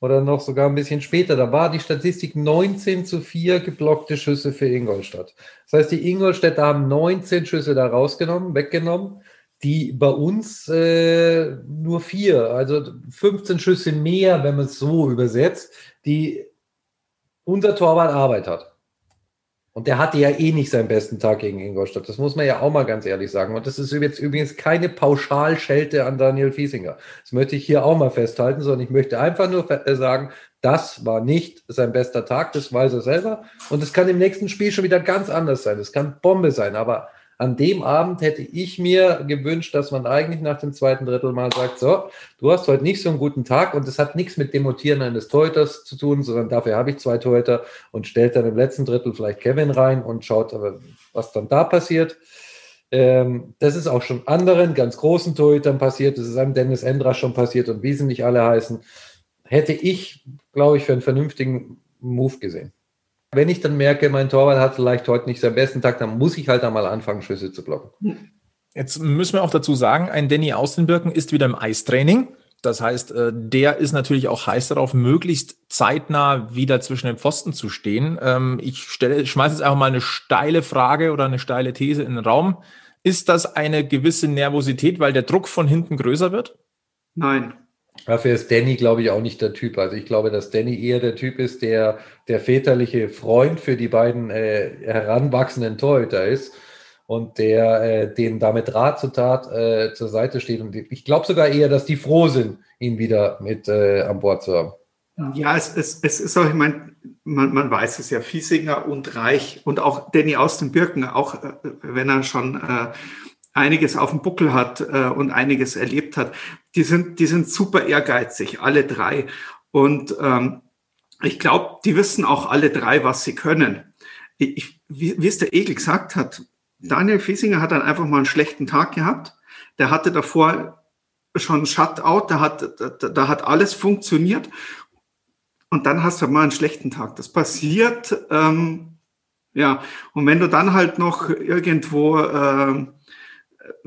oder noch sogar ein bisschen später, da war die Statistik 19 zu 4 geblockte Schüsse für Ingolstadt. Das heißt, die Ingolstädter haben 19 Schüsse da rausgenommen, weggenommen, die bei uns äh, nur vier, also 15 Schüsse mehr, wenn man es so übersetzt, die unser Torwart Arbeit hat. Und der hatte ja eh nicht seinen besten Tag gegen Ingolstadt. Das muss man ja auch mal ganz ehrlich sagen. Und das ist jetzt übrigens keine Pauschalschelte an Daniel Fiesinger. Das möchte ich hier auch mal festhalten, sondern ich möchte einfach nur äh, sagen, das war nicht sein bester Tag, das weiß er selber. Und es kann im nächsten Spiel schon wieder ganz anders sein. Es kann Bombe sein, aber an dem Abend hätte ich mir gewünscht, dass man eigentlich nach dem zweiten Drittel mal sagt, so, du hast heute nicht so einen guten Tag und es hat nichts mit Demontieren eines Torhüters zu tun, sondern dafür habe ich zwei Torhüter und stellt dann im letzten Drittel vielleicht Kevin rein und schaut, was dann da passiert. Ähm, das ist auch schon anderen ganz großen Torhütern passiert. Das ist einem Dennis Endra schon passiert und wie sie nicht alle heißen. Hätte ich, glaube ich, für einen vernünftigen Move gesehen. Wenn ich dann merke, mein Torwart hat vielleicht heute nicht seinen besten Tag, dann muss ich halt einmal anfangen, Schüsse zu blocken. Jetzt müssen wir auch dazu sagen, ein Danny Austenbirken ist wieder im Eistraining. Das heißt, äh, der ist natürlich auch heiß darauf, möglichst zeitnah wieder zwischen den Pfosten zu stehen. Ähm, ich stelle, schmeiße jetzt einfach mal eine steile Frage oder eine steile These in den Raum. Ist das eine gewisse Nervosität, weil der Druck von hinten größer wird? Nein. Dafür ist Danny, glaube ich, auch nicht der Typ. Also ich glaube, dass Danny eher der Typ ist, der der väterliche Freund für die beiden äh, heranwachsenden Torhüter ist und der äh, denen damit Rat zu Tat äh, zur Seite steht. Und ich glaube sogar eher, dass die froh sind, ihn wieder mit äh, an Bord zu haben. Ja, es, es, es ist auch, ich meine, man, man weiß es ja, Fiesinger und Reich und auch Danny aus den Birken, auch äh, wenn er schon äh, einiges auf dem Buckel hat äh, und einiges erlebt hat, die sind, die sind super ehrgeizig, alle drei. Und ähm, ich glaube, die wissen auch alle drei, was sie können. Ich, wie, wie es der Egel gesagt hat, Daniel Fiesinger hat dann einfach mal einen schlechten Tag gehabt. Der hatte davor schon Shutout, da hat, da, da hat alles funktioniert. Und dann hast du mal einen schlechten Tag. Das passiert, ähm, ja. Und wenn du dann halt noch irgendwo äh,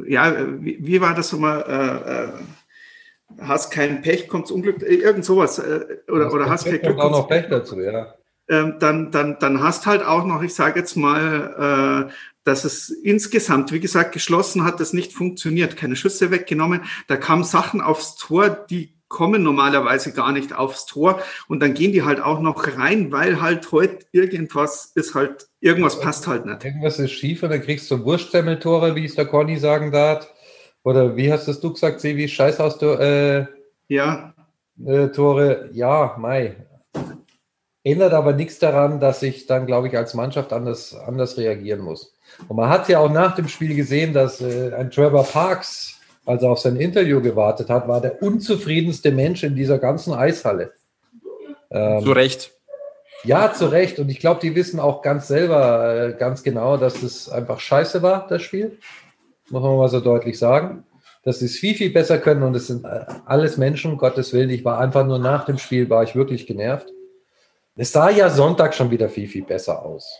ja, wie, wie war das nochmal? Äh, äh, hast kein Pech, kommt's Unglück, äh, irgend sowas. Äh, oder, oder hast kein Glück. auch noch Pech dazu, ja. Ähm, dann, dann, dann hast halt auch noch, ich sage jetzt mal, äh, dass es insgesamt, wie gesagt, geschlossen hat, das nicht funktioniert. Keine Schüsse weggenommen. Da kamen Sachen aufs Tor, die kommen normalerweise gar nicht aufs Tor und dann gehen die halt auch noch rein, weil halt heute irgendwas ist halt, irgendwas passt halt nicht. Irgendwas ist schief und dann kriegst du Wurstsemmeltore, wie es der Conny sagen darf. Oder wie hast das du gesagt, Sevi? Scheißhaus, äh, ja. Äh, Tore, ja, Mai. Ändert aber nichts daran, dass ich dann, glaube ich, als Mannschaft anders, anders reagieren muss. Und man hat ja auch nach dem Spiel gesehen, dass äh, ein Trevor Parks als er auf sein Interview gewartet hat, war der unzufriedenste Mensch in dieser ganzen Eishalle. Ähm, zu Recht. Ja, zu Recht. Und ich glaube, die wissen auch ganz selber, äh, ganz genau, dass es einfach scheiße war, das Spiel. Muss man mal so deutlich sagen. Dass sie es viel, viel besser können und es sind äh, alles Menschen, Gottes Willen. Ich war einfach nur nach dem Spiel, war ich wirklich genervt. Es sah ja Sonntag schon wieder viel, viel besser aus.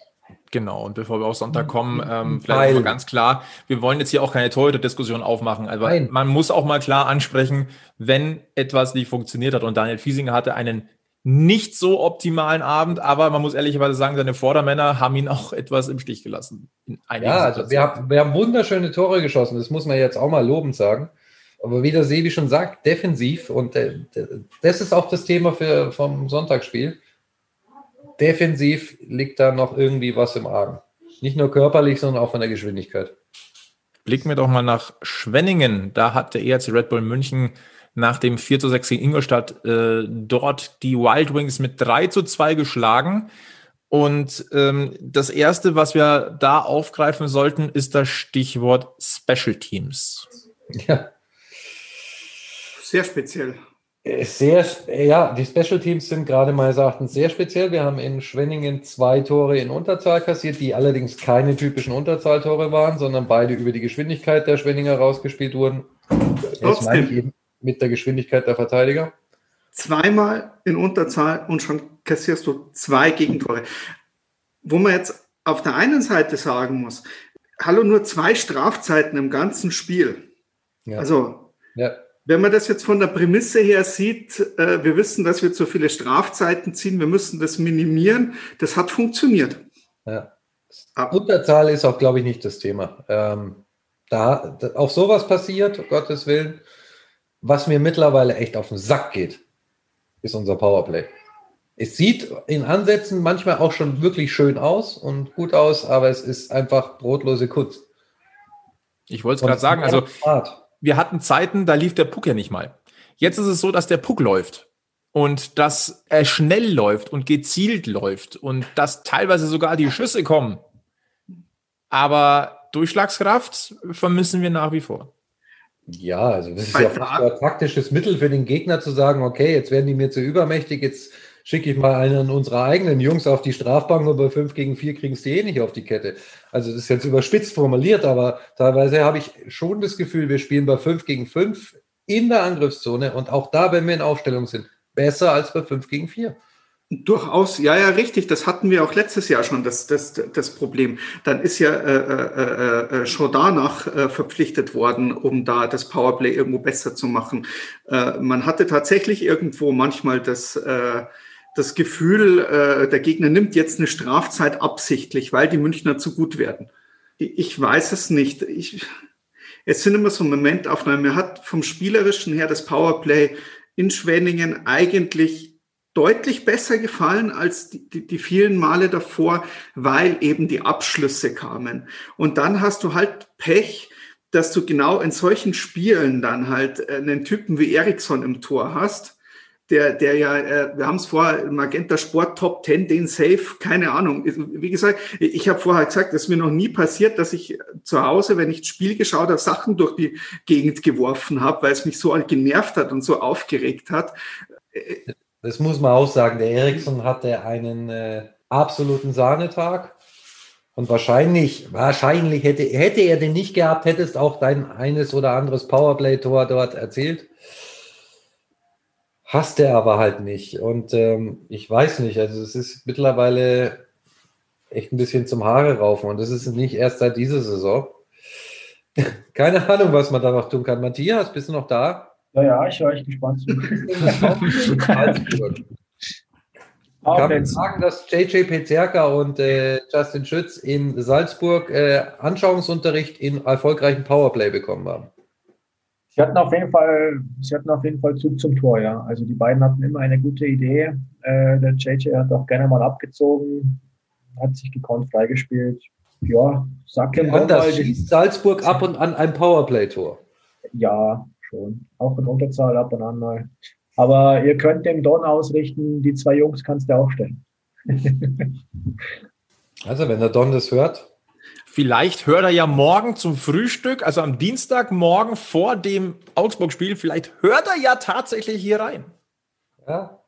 Genau, und bevor wir auf Sonntag kommen, ähm, vielleicht mal ganz klar, wir wollen jetzt hier auch keine Torhüter-Diskussion aufmachen, aber Nein. man muss auch mal klar ansprechen, wenn etwas nicht funktioniert hat und Daniel Fiesinger hatte einen nicht so optimalen Abend, aber man muss ehrlicherweise sagen, seine Vordermänner haben ihn auch etwas im Stich gelassen. ja, also wir, haben, wir haben wunderschöne Tore geschossen, das muss man jetzt auch mal lobend sagen. Aber wie der Sebi schon sagt, defensiv und äh, das ist auch das Thema für, vom Sonntagsspiel defensiv liegt da noch irgendwie was im Argen. Nicht nur körperlich, sondern auch von der Geschwindigkeit. Blicken wir doch mal nach Schwenningen. Da hat der ERC Red Bull München nach dem 4 zu 6 gegen Ingolstadt äh, dort die Wild Wings mit 3 zu 2 geschlagen. Und ähm, das Erste, was wir da aufgreifen sollten, ist das Stichwort Special Teams. Ja. Sehr speziell. Sehr, ja, die Special Teams sind gerade meines Erachtens sehr speziell. Wir haben in Schwenningen zwei Tore in Unterzahl kassiert, die allerdings keine typischen Unterzahltore waren, sondern beide über die Geschwindigkeit der Schwenninger rausgespielt wurden. Eben mit der Geschwindigkeit der Verteidiger. Zweimal in Unterzahl und schon kassierst du zwei Gegentore. Wo man jetzt auf der einen Seite sagen muss, hallo, nur zwei Strafzeiten im ganzen Spiel. Ja. Also, ja wenn man das jetzt von der Prämisse her sieht, äh, wir wissen, dass wir zu viele Strafzeiten ziehen, wir müssen das minimieren, das hat funktioniert. Ja. Ah. Unterzahl ist auch, glaube ich, nicht das Thema. Ähm, da, da auch sowas passiert, um Gottes Willen. Was mir mittlerweile echt auf den Sack geht, ist unser Powerplay. es sieht in Ansätzen manchmal auch schon wirklich schön aus und gut aus, aber es ist einfach brotlose Kunst. Ich wollte es gerade sagen, also wir hatten Zeiten, da lief der Puck ja nicht mal. Jetzt ist es so, dass der Puck läuft und dass er schnell läuft und gezielt läuft und dass teilweise sogar die Schüsse kommen. Aber Durchschlagskraft vermissen wir nach wie vor. Ja, also das ist ja fast ein taktisches Mittel für den Gegner zu sagen, okay, jetzt werden die mir zu übermächtig, jetzt schicke ich mal einen unserer eigenen Jungs auf die Strafbank und bei 5 gegen 4 kriegen sie eh nicht auf die Kette. Also das ist jetzt überspitzt formuliert, aber teilweise habe ich schon das Gefühl, wir spielen bei 5 gegen 5 in der Angriffszone und auch da, wenn wir in Aufstellung sind, besser als bei 5 gegen 4. Durchaus, ja, ja, richtig. Das hatten wir auch letztes Jahr schon, das, das, das Problem. Dann ist ja äh, äh, äh, schon danach äh, verpflichtet worden, um da das Powerplay irgendwo besser zu machen. Äh, man hatte tatsächlich irgendwo manchmal das, äh, das Gefühl, äh, der Gegner nimmt jetzt eine Strafzeit absichtlich, weil die Münchner zu gut werden. Ich weiß es nicht. Ich, es sind immer so Momentaufnahmen. Mir hat vom Spielerischen her das Powerplay in Schwenningen eigentlich deutlich besser gefallen als die, die, die, vielen Male davor, weil eben die Abschlüsse kamen. Und dann hast du halt Pech, dass du genau in solchen Spielen dann halt einen Typen wie Eriksson im Tor hast, der, der ja, äh, wir haben es vorher, Magenta Sport Top 10, den Safe, keine Ahnung. Wie gesagt, ich habe vorher gesagt, es ist mir noch nie passiert, dass ich zu Hause, wenn ich das Spiel geschaut habe, Sachen durch die Gegend geworfen habe, weil es mich so genervt hat und so aufgeregt hat. Das muss man auch sagen. Der Eriksson hatte einen äh, absoluten Sahnetag. Und wahrscheinlich, wahrscheinlich hätte, hätte er den nicht gehabt, hättest auch dein eines oder anderes Powerplay-Tor dort erzählt. Hast er aber halt nicht. Und ähm, ich weiß nicht, also es ist mittlerweile echt ein bisschen zum Haare raufen. Und das ist nicht erst seit dieser Saison. Keine Ahnung, was man da noch tun kann. Matthias, bist du noch da? Ja, ja, ich höre euch gespannt zu. Ich kann man sagen, dass JJ Pezerka und äh, Justin Schütz in Salzburg äh, Anschauungsunterricht in erfolgreichen Powerplay bekommen haben. Sie hatten auf jeden Fall, sie hatten auf jeden Fall Zug zum Tor, ja. Also die beiden hatten immer eine gute Idee. Äh, der JJ hat auch gerne mal abgezogen, hat sich gekonnt freigespielt. Ja, sag ihm Anders schießt Salzburg ab und an ein Powerplay-Tor. Ja, schon. Auch in Unterzahl ab und an mal. Aber ihr könnt dem Don ausrichten, die zwei Jungs kannst du aufstellen. also, wenn der Don das hört. Vielleicht hört er ja morgen zum Frühstück, also am Dienstagmorgen vor dem Augsburg-Spiel, vielleicht hört er ja tatsächlich hier rein. Ja.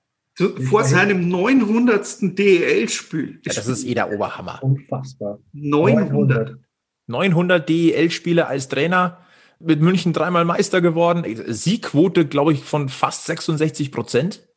vor seinem 900. DEL-Spiel. Ja, das ist eh der Oberhammer. Unfassbar. 900. 900 DEL-Spiele als Trainer mit München dreimal Meister geworden. Siegquote, glaube ich, von fast 66 Prozent.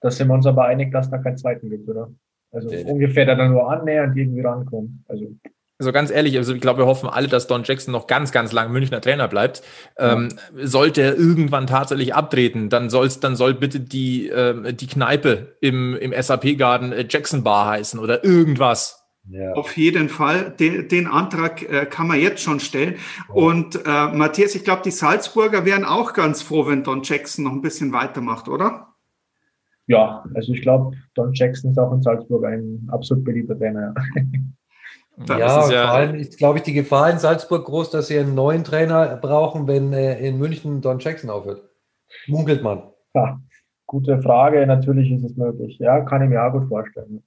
Da sind wir uns aber einig, dass da keinen zweiten gibt, oder? Also ja. ungefähr, der dann nur annähernd irgendwie rankommt. Also. Also ganz ehrlich, also ich glaube, wir hoffen alle, dass Don Jackson noch ganz, ganz lang Münchner Trainer bleibt. Ja. Ähm, sollte er irgendwann tatsächlich abtreten, dann soll's, dann soll bitte die, äh, die Kneipe im, im SAP-Garden äh, Jackson Bar heißen oder irgendwas. Ja. Auf jeden Fall. Den, den Antrag äh, kann man jetzt schon stellen. Oh. Und äh, Matthias, ich glaube, die Salzburger wären auch ganz froh, wenn Don Jackson noch ein bisschen weitermacht, oder? Ja, also ich glaube, Don Jackson ist auch in Salzburg ein absolut beliebter Trainer. ja, ja, vor allem ist, glaube ich, die Gefahr in Salzburg groß, dass sie einen neuen Trainer brauchen, wenn äh, in München Don Jackson aufhört. Munkelt man. Ja, gute Frage. Natürlich ist es möglich. Ja, kann ich mir auch gut vorstellen.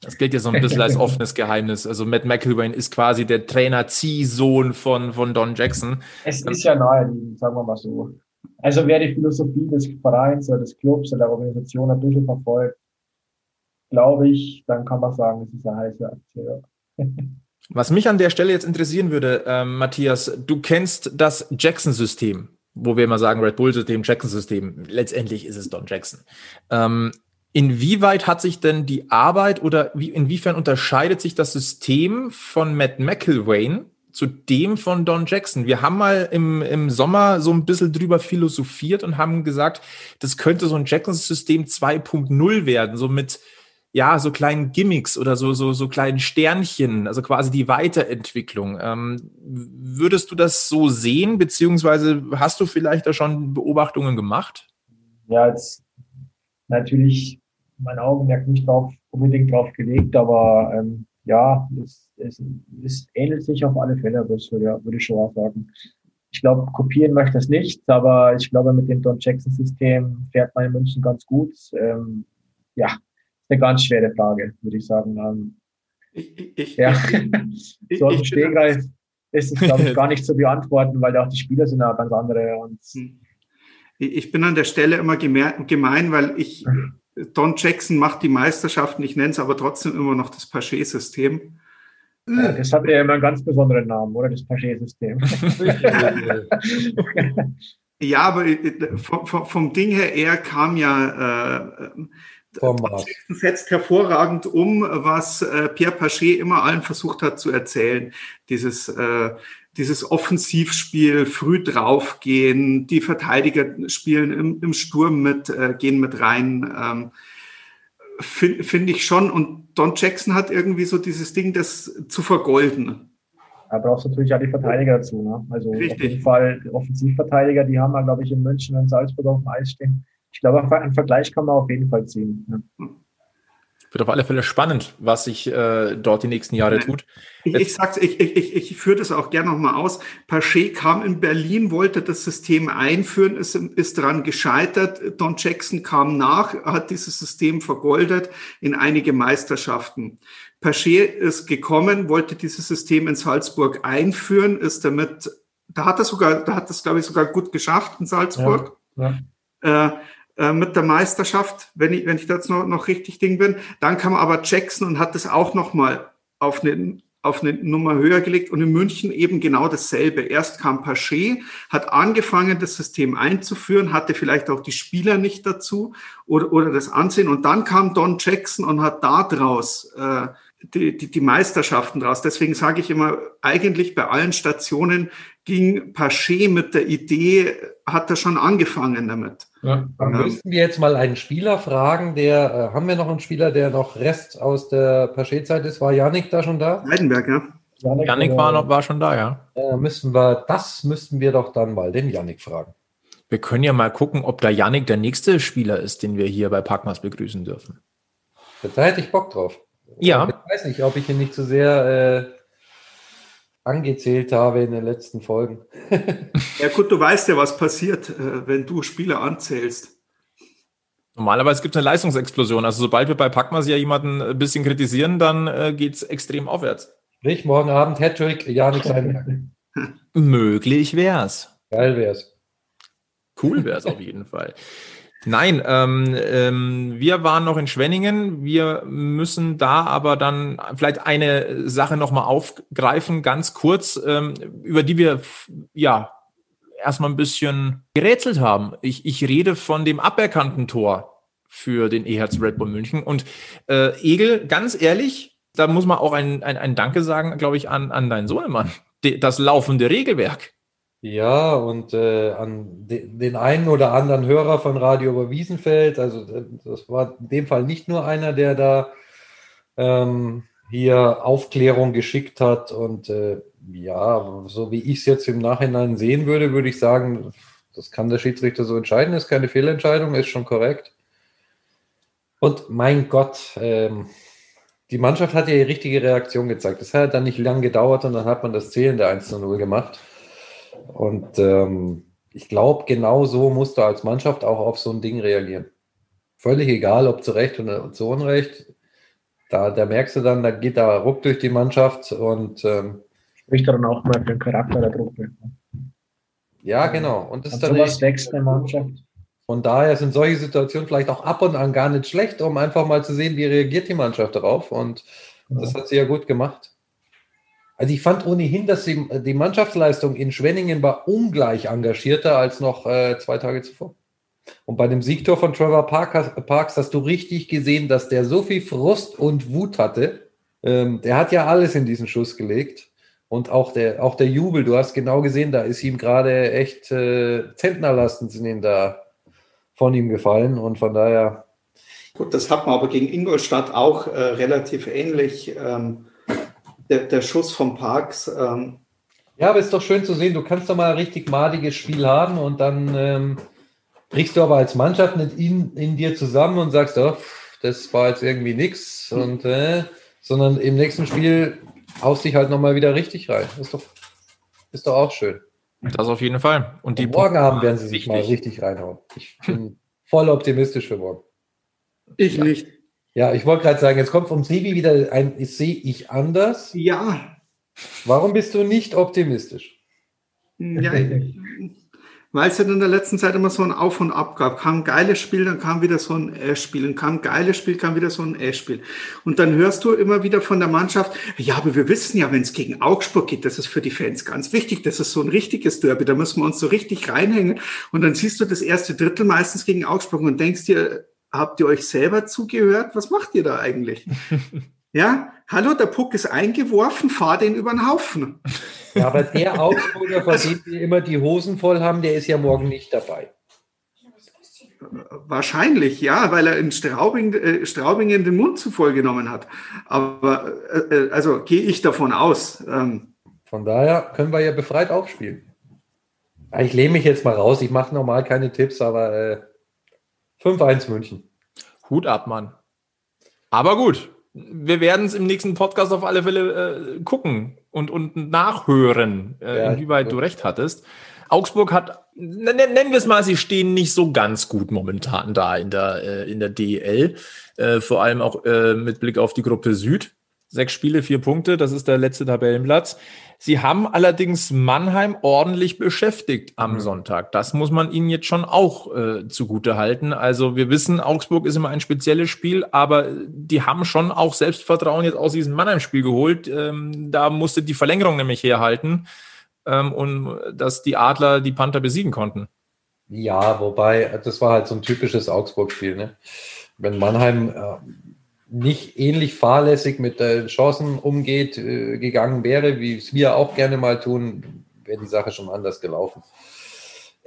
Das gilt ja so ein bisschen als offenes Geheimnis. Also Matt McElwain ist quasi der Trainer-Ziehsohn von, von Don Jackson. Es ist ja naheliegend, sagen wir mal so. Also wer die Philosophie des Vereins oder des Clubs oder der Organisation ein bisschen verfolgt, glaube ich, dann kann man sagen, es ist eine heiße Aktie. Was mich an der Stelle jetzt interessieren würde, äh, Matthias, du kennst das Jackson-System, wo wir immer sagen Red Bull-System, Jackson-System. Letztendlich ist es Don Jackson. Ähm, Inwieweit hat sich denn die Arbeit oder wie, inwiefern unterscheidet sich das System von Matt McIlwain zu dem von Don Jackson? Wir haben mal im, im Sommer so ein bisschen drüber philosophiert und haben gesagt, das könnte so ein Jackson-System 2.0 werden, so mit ja, so kleinen Gimmicks oder so, so, so kleinen Sternchen, also quasi die Weiterentwicklung. Ähm, würdest du das so sehen, beziehungsweise hast du vielleicht da schon Beobachtungen gemacht? Ja, jetzt natürlich mein Augenmerk nicht drauf, unbedingt drauf gelegt, aber ähm, ja, es, es, es ähnelt sich auf alle Fälle, das würde, ich schon auch sagen. Ich glaube, kopieren möchte es nicht, aber ich glaube, mit dem Don Jackson-System fährt man in München ganz gut. Ähm, ja, eine ganz schwere Frage, würde ich sagen. Ähm, ich, ich, ja. ich, so aus dem Stegreif ist es, glaube ich, gar nicht zu beantworten, weil auch die Spieler sind ja ganz andere. Und hm. ich bin an der Stelle immer gemein, weil ich, Don Jackson macht die Meisterschaften, ich nenne es aber trotzdem immer noch das Paget-System. Ja, das hat ja immer einen ganz besonderen Namen, oder? Das Paget-System. ja, aber äh, vom, vom, Ding her, er kam ja äh, Format. setzt hervorragend um, was äh, Pierre Paget immer allen versucht hat zu erzählen. Dieses, äh, dieses Offensivspiel, früh draufgehen, die Verteidiger spielen im, im Sturm mit, äh, gehen mit rein. Ähm, Finde find ich schon. Und Don Jackson hat irgendwie so dieses Ding, das zu vergolden. Da brauchst du natürlich auch die Verteidiger dazu. Ne? Also Richtig. auf jeden Fall Offensivverteidiger, die haben wir, glaube ich, in München und Salzburg auf dem Eis stehen ich glaube, einen Vergleich kann man auf jeden Fall ziehen. Ja. Wird auf alle Fälle spannend, was sich äh, dort die nächsten Jahre tut. Ich, ich sag's, ich, ich, ich, ich führe das auch gerne nochmal aus. Pache kam in Berlin, wollte das System einführen, ist, ist daran gescheitert. Don Jackson kam nach, hat dieses System vergoldet in einige Meisterschaften. Pache ist gekommen, wollte dieses System in Salzburg einführen, ist damit, da hat er sogar, da hat das, glaube ich, sogar gut geschafft in Salzburg. Ja, ja. Äh, äh, mit der Meisterschaft, wenn ich, wenn ich da jetzt noch, noch richtig Ding bin. Dann kam aber Jackson und hat das auch nochmal auf eine, auf eine Nummer höher gelegt und in München eben genau dasselbe. Erst kam Paché, hat angefangen, das System einzuführen, hatte vielleicht auch die Spieler nicht dazu oder, oder das Ansehen und dann kam Don Jackson und hat da draus äh, die, die, die Meisterschaften draus. Deswegen sage ich immer, eigentlich bei allen Stationen ging Paché mit der Idee, hat er schon angefangen damit. Ja. Dann müssten wir jetzt mal einen Spieler fragen, der, äh, haben wir noch einen Spieler, der noch Rest aus der Paché-Zeit ist? War Janik da schon da? Heidenberg, ja. Janik, Janik war, noch, war schon da, ja. Äh, müssen wir, das müssten wir doch dann mal den Janik fragen. Wir können ja mal gucken, ob der Janik der nächste Spieler ist, den wir hier bei Parkmas begrüßen dürfen. Da hätte ich Bock drauf. Ja. Ich weiß nicht, ob ich ihn nicht zu so sehr äh, angezählt habe in den letzten Folgen. ja gut, du weißt ja, was passiert, äh, wenn du Spieler anzählst. Normalerweise gibt es eine Leistungsexplosion. Also sobald wir bei Packmas ja jemanden ein bisschen kritisieren, dann äh, geht es extrem aufwärts. Sprich, morgen Abend Hattrick, ja nicht sein. Möglich wär's. Geil wär's. Cool wär's auf jeden Fall. Nein, ähm, ähm, wir waren noch in Schwenningen. Wir müssen da aber dann vielleicht eine Sache nochmal aufgreifen, ganz kurz, ähm, über die wir ja erstmal ein bisschen gerätselt haben. Ich, ich rede von dem aberkannten Tor für den EHZ Red Bull München. Und äh, Egel, ganz ehrlich, da muss man auch ein, ein, ein Danke sagen, glaube ich, an, an deinen Sohnemann. Das laufende Regelwerk. Ja, und äh, an de den einen oder anderen Hörer von Radio Oberwiesenfeld, also äh, das war in dem Fall nicht nur einer, der da ähm, hier Aufklärung geschickt hat. Und äh, ja, so wie ich es jetzt im Nachhinein sehen würde, würde ich sagen, das kann der Schiedsrichter so entscheiden, ist keine Fehlentscheidung, ist schon korrekt. Und mein Gott, ähm, die Mannschaft hat ja die richtige Reaktion gezeigt. Das hat dann nicht lang gedauert und dann hat man das Zählen der 1 zu 0 gemacht. Und ähm, ich glaube, genau so musst du als Mannschaft auch auf so ein Ding reagieren. Völlig egal, ob zu Recht oder zu Unrecht. Da, da merkst du dann, da geht da Ruck durch die Mannschaft und ähm, spricht dann auch mal für den Charakter der Truppe. Ja, genau. Und das ist dann sowas wächst der Mannschaft. Von daher sind solche Situationen vielleicht auch ab und an gar nicht schlecht, um einfach mal zu sehen, wie reagiert die Mannschaft darauf. Und ja. das hat sie ja gut gemacht. Also ich fand ohnehin, dass die, die Mannschaftsleistung in Schwenningen war ungleich engagierter als noch äh, zwei Tage zuvor. Und bei dem Siegtor von Trevor Parks hast du richtig gesehen, dass der so viel Frust und Wut hatte. Ähm, der hat ja alles in diesen Schuss gelegt. Und auch der, auch der Jubel, du hast genau gesehen, da ist ihm gerade echt äh, Zentnerlasten sind ihm da von ihm gefallen. Und von daher. Gut, das hat man aber gegen Ingolstadt auch äh, relativ ähnlich. Ähm der, der Schuss vom Parks. Ähm. Ja, aber ist doch schön zu sehen, du kannst doch mal ein richtig madiges Spiel haben und dann ähm, brichst du aber als Mannschaft nicht in, in dir zusammen und sagst, oh, das war jetzt irgendwie nichts und äh, sondern im nächsten Spiel haust dich halt nochmal wieder richtig rein. Ist doch, ist doch auch schön. Das auf jeden Fall. Und die und morgen Abend werden sie sich mal richtig reinhauen. Ich bin voll optimistisch für morgen. Ich ja. nicht. Ja, ich wollte gerade sagen, jetzt kommt vom Sebi wieder ein Sehe ich anders. Ja. Warum bist du nicht optimistisch? Ja, weil es ja in der letzten Zeit immer so ein Auf und Ab gab. Kam ein geiles Spiel, dann kam wieder so ein Äh-Spiel. Und kam ein geiles Spiel, kam wieder so ein Äh-Spiel. Und dann hörst du immer wieder von der Mannschaft, ja, aber wir wissen ja, wenn es gegen Augsburg geht, das ist für die Fans ganz wichtig. Das ist so ein richtiges Derby, da müssen wir uns so richtig reinhängen. Und dann siehst du das erste Drittel meistens gegen Augsburg und denkst dir, habt ihr euch selber zugehört? Was macht ihr da eigentlich? Ja, hallo, der Puck ist eingeworfen, fahr den über den Haufen. Ja, aber der Augsburger, von dem wir immer die Hosen voll haben, der ist ja morgen nicht dabei. Wahrscheinlich, ja, weil er in Straubing, äh, Straubingen den Mund zu voll genommen hat. Aber äh, äh, also gehe ich davon aus. Ähm, Von daher können wir ja befreit aufspielen. Ich lehne mich jetzt mal raus. Ich mache normal keine Tipps, aber äh, 5-1 München. Hut ab, Mann. Aber gut, wir werden es im nächsten Podcast auf alle Fälle äh, gucken und, und nachhören, äh, ja, inwieweit du recht hattest. Augsburg hat, nennen wir es mal, sie stehen nicht so ganz gut momentan da in der, äh, in der DEL. Äh, vor allem auch äh, mit Blick auf die Gruppe Süd. Sechs Spiele, vier Punkte, das ist der letzte Tabellenplatz. Sie haben allerdings Mannheim ordentlich beschäftigt am mhm. Sonntag. Das muss man ihnen jetzt schon auch äh, zugute halten. Also wir wissen, Augsburg ist immer ein spezielles Spiel, aber die haben schon auch Selbstvertrauen jetzt aus diesem Mannheim-Spiel geholt. Ähm, da musste die Verlängerung nämlich herhalten, ähm, und dass die Adler die Panther besiegen konnten. Ja, wobei, das war halt so ein typisches Augsburg-Spiel. Ne? Wenn Mannheim äh, nicht ähnlich fahrlässig mit den Chancen umgeht, äh, gegangen wäre, wie es wir auch gerne mal tun, wäre die Sache schon anders gelaufen.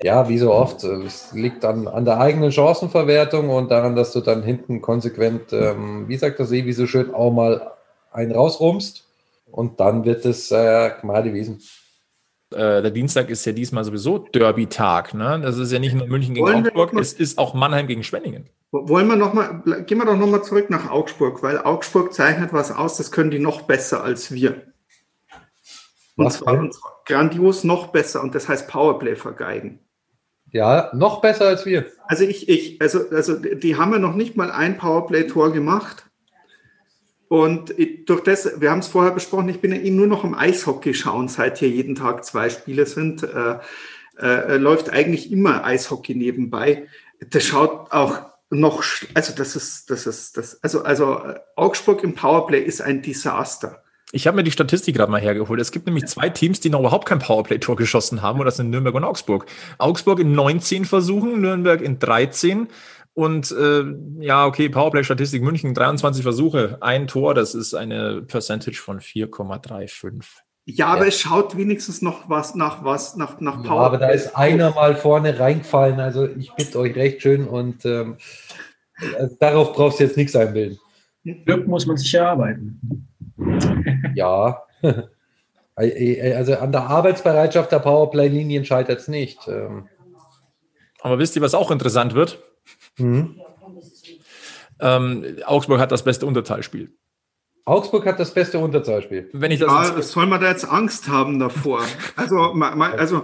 Ja, wie so oft, äh, es liegt dann an der eigenen Chancenverwertung und daran, dass du dann hinten konsequent, ähm, wie sagt der wie so schön, auch mal einen rausrumst und dann wird es äh, Gmade Wiesen. Äh, der Dienstag ist ja diesmal sowieso Derby-Tag. Ne? Das ist ja nicht nur München gegen Wollen Augsburg, es ist auch Mannheim gegen Schwenningen. Wollen wir noch mal, gehen wir doch noch mal zurück nach Augsburg, weil Augsburg zeichnet was aus, das können die noch besser als wir. Und was zwar, und zwar grandios noch besser und das heißt Powerplay vergeigen. Ja, noch besser als wir. Also ich, ich, also, also die haben ja noch nicht mal ein Powerplay-Tor gemacht. Und durch das, wir haben es vorher besprochen, ich bin ja eben nur noch im Eishockey schauen, seit hier jeden Tag zwei Spiele sind. Äh, äh, läuft eigentlich immer Eishockey nebenbei. Das schaut auch noch, also das ist, das ist, das, also, also äh, Augsburg im Powerplay ist ein Desaster. Ich habe mir die Statistik gerade mal hergeholt. Es gibt nämlich zwei Teams, die noch überhaupt kein Powerplay-Tor geschossen haben, und das sind Nürnberg und Augsburg. Augsburg in 19 Versuchen, Nürnberg in 13. Und äh, ja, okay, Powerplay-Statistik München, 23 Versuche, ein Tor, das ist eine Percentage von 4,35. Ja, aber ja. es schaut wenigstens noch was nach was, nach, nach Powerplay. Ja, aber da ist einer mal vorne reingefallen, also ich bitte euch recht schön und ähm, also darauf brauchst du jetzt nichts einbilden. Glück muss man sich erarbeiten. Ja. Also an der Arbeitsbereitschaft der Powerplay-Linien scheitert es nicht. Ähm. Aber wisst ihr, was auch interessant wird? Mhm. Ähm, Augsburg hat das beste Unterzahlspiel. Augsburg hat das beste Unterzahlspiel. Wenn ich das ja, soll man da jetzt Angst haben davor? Also, also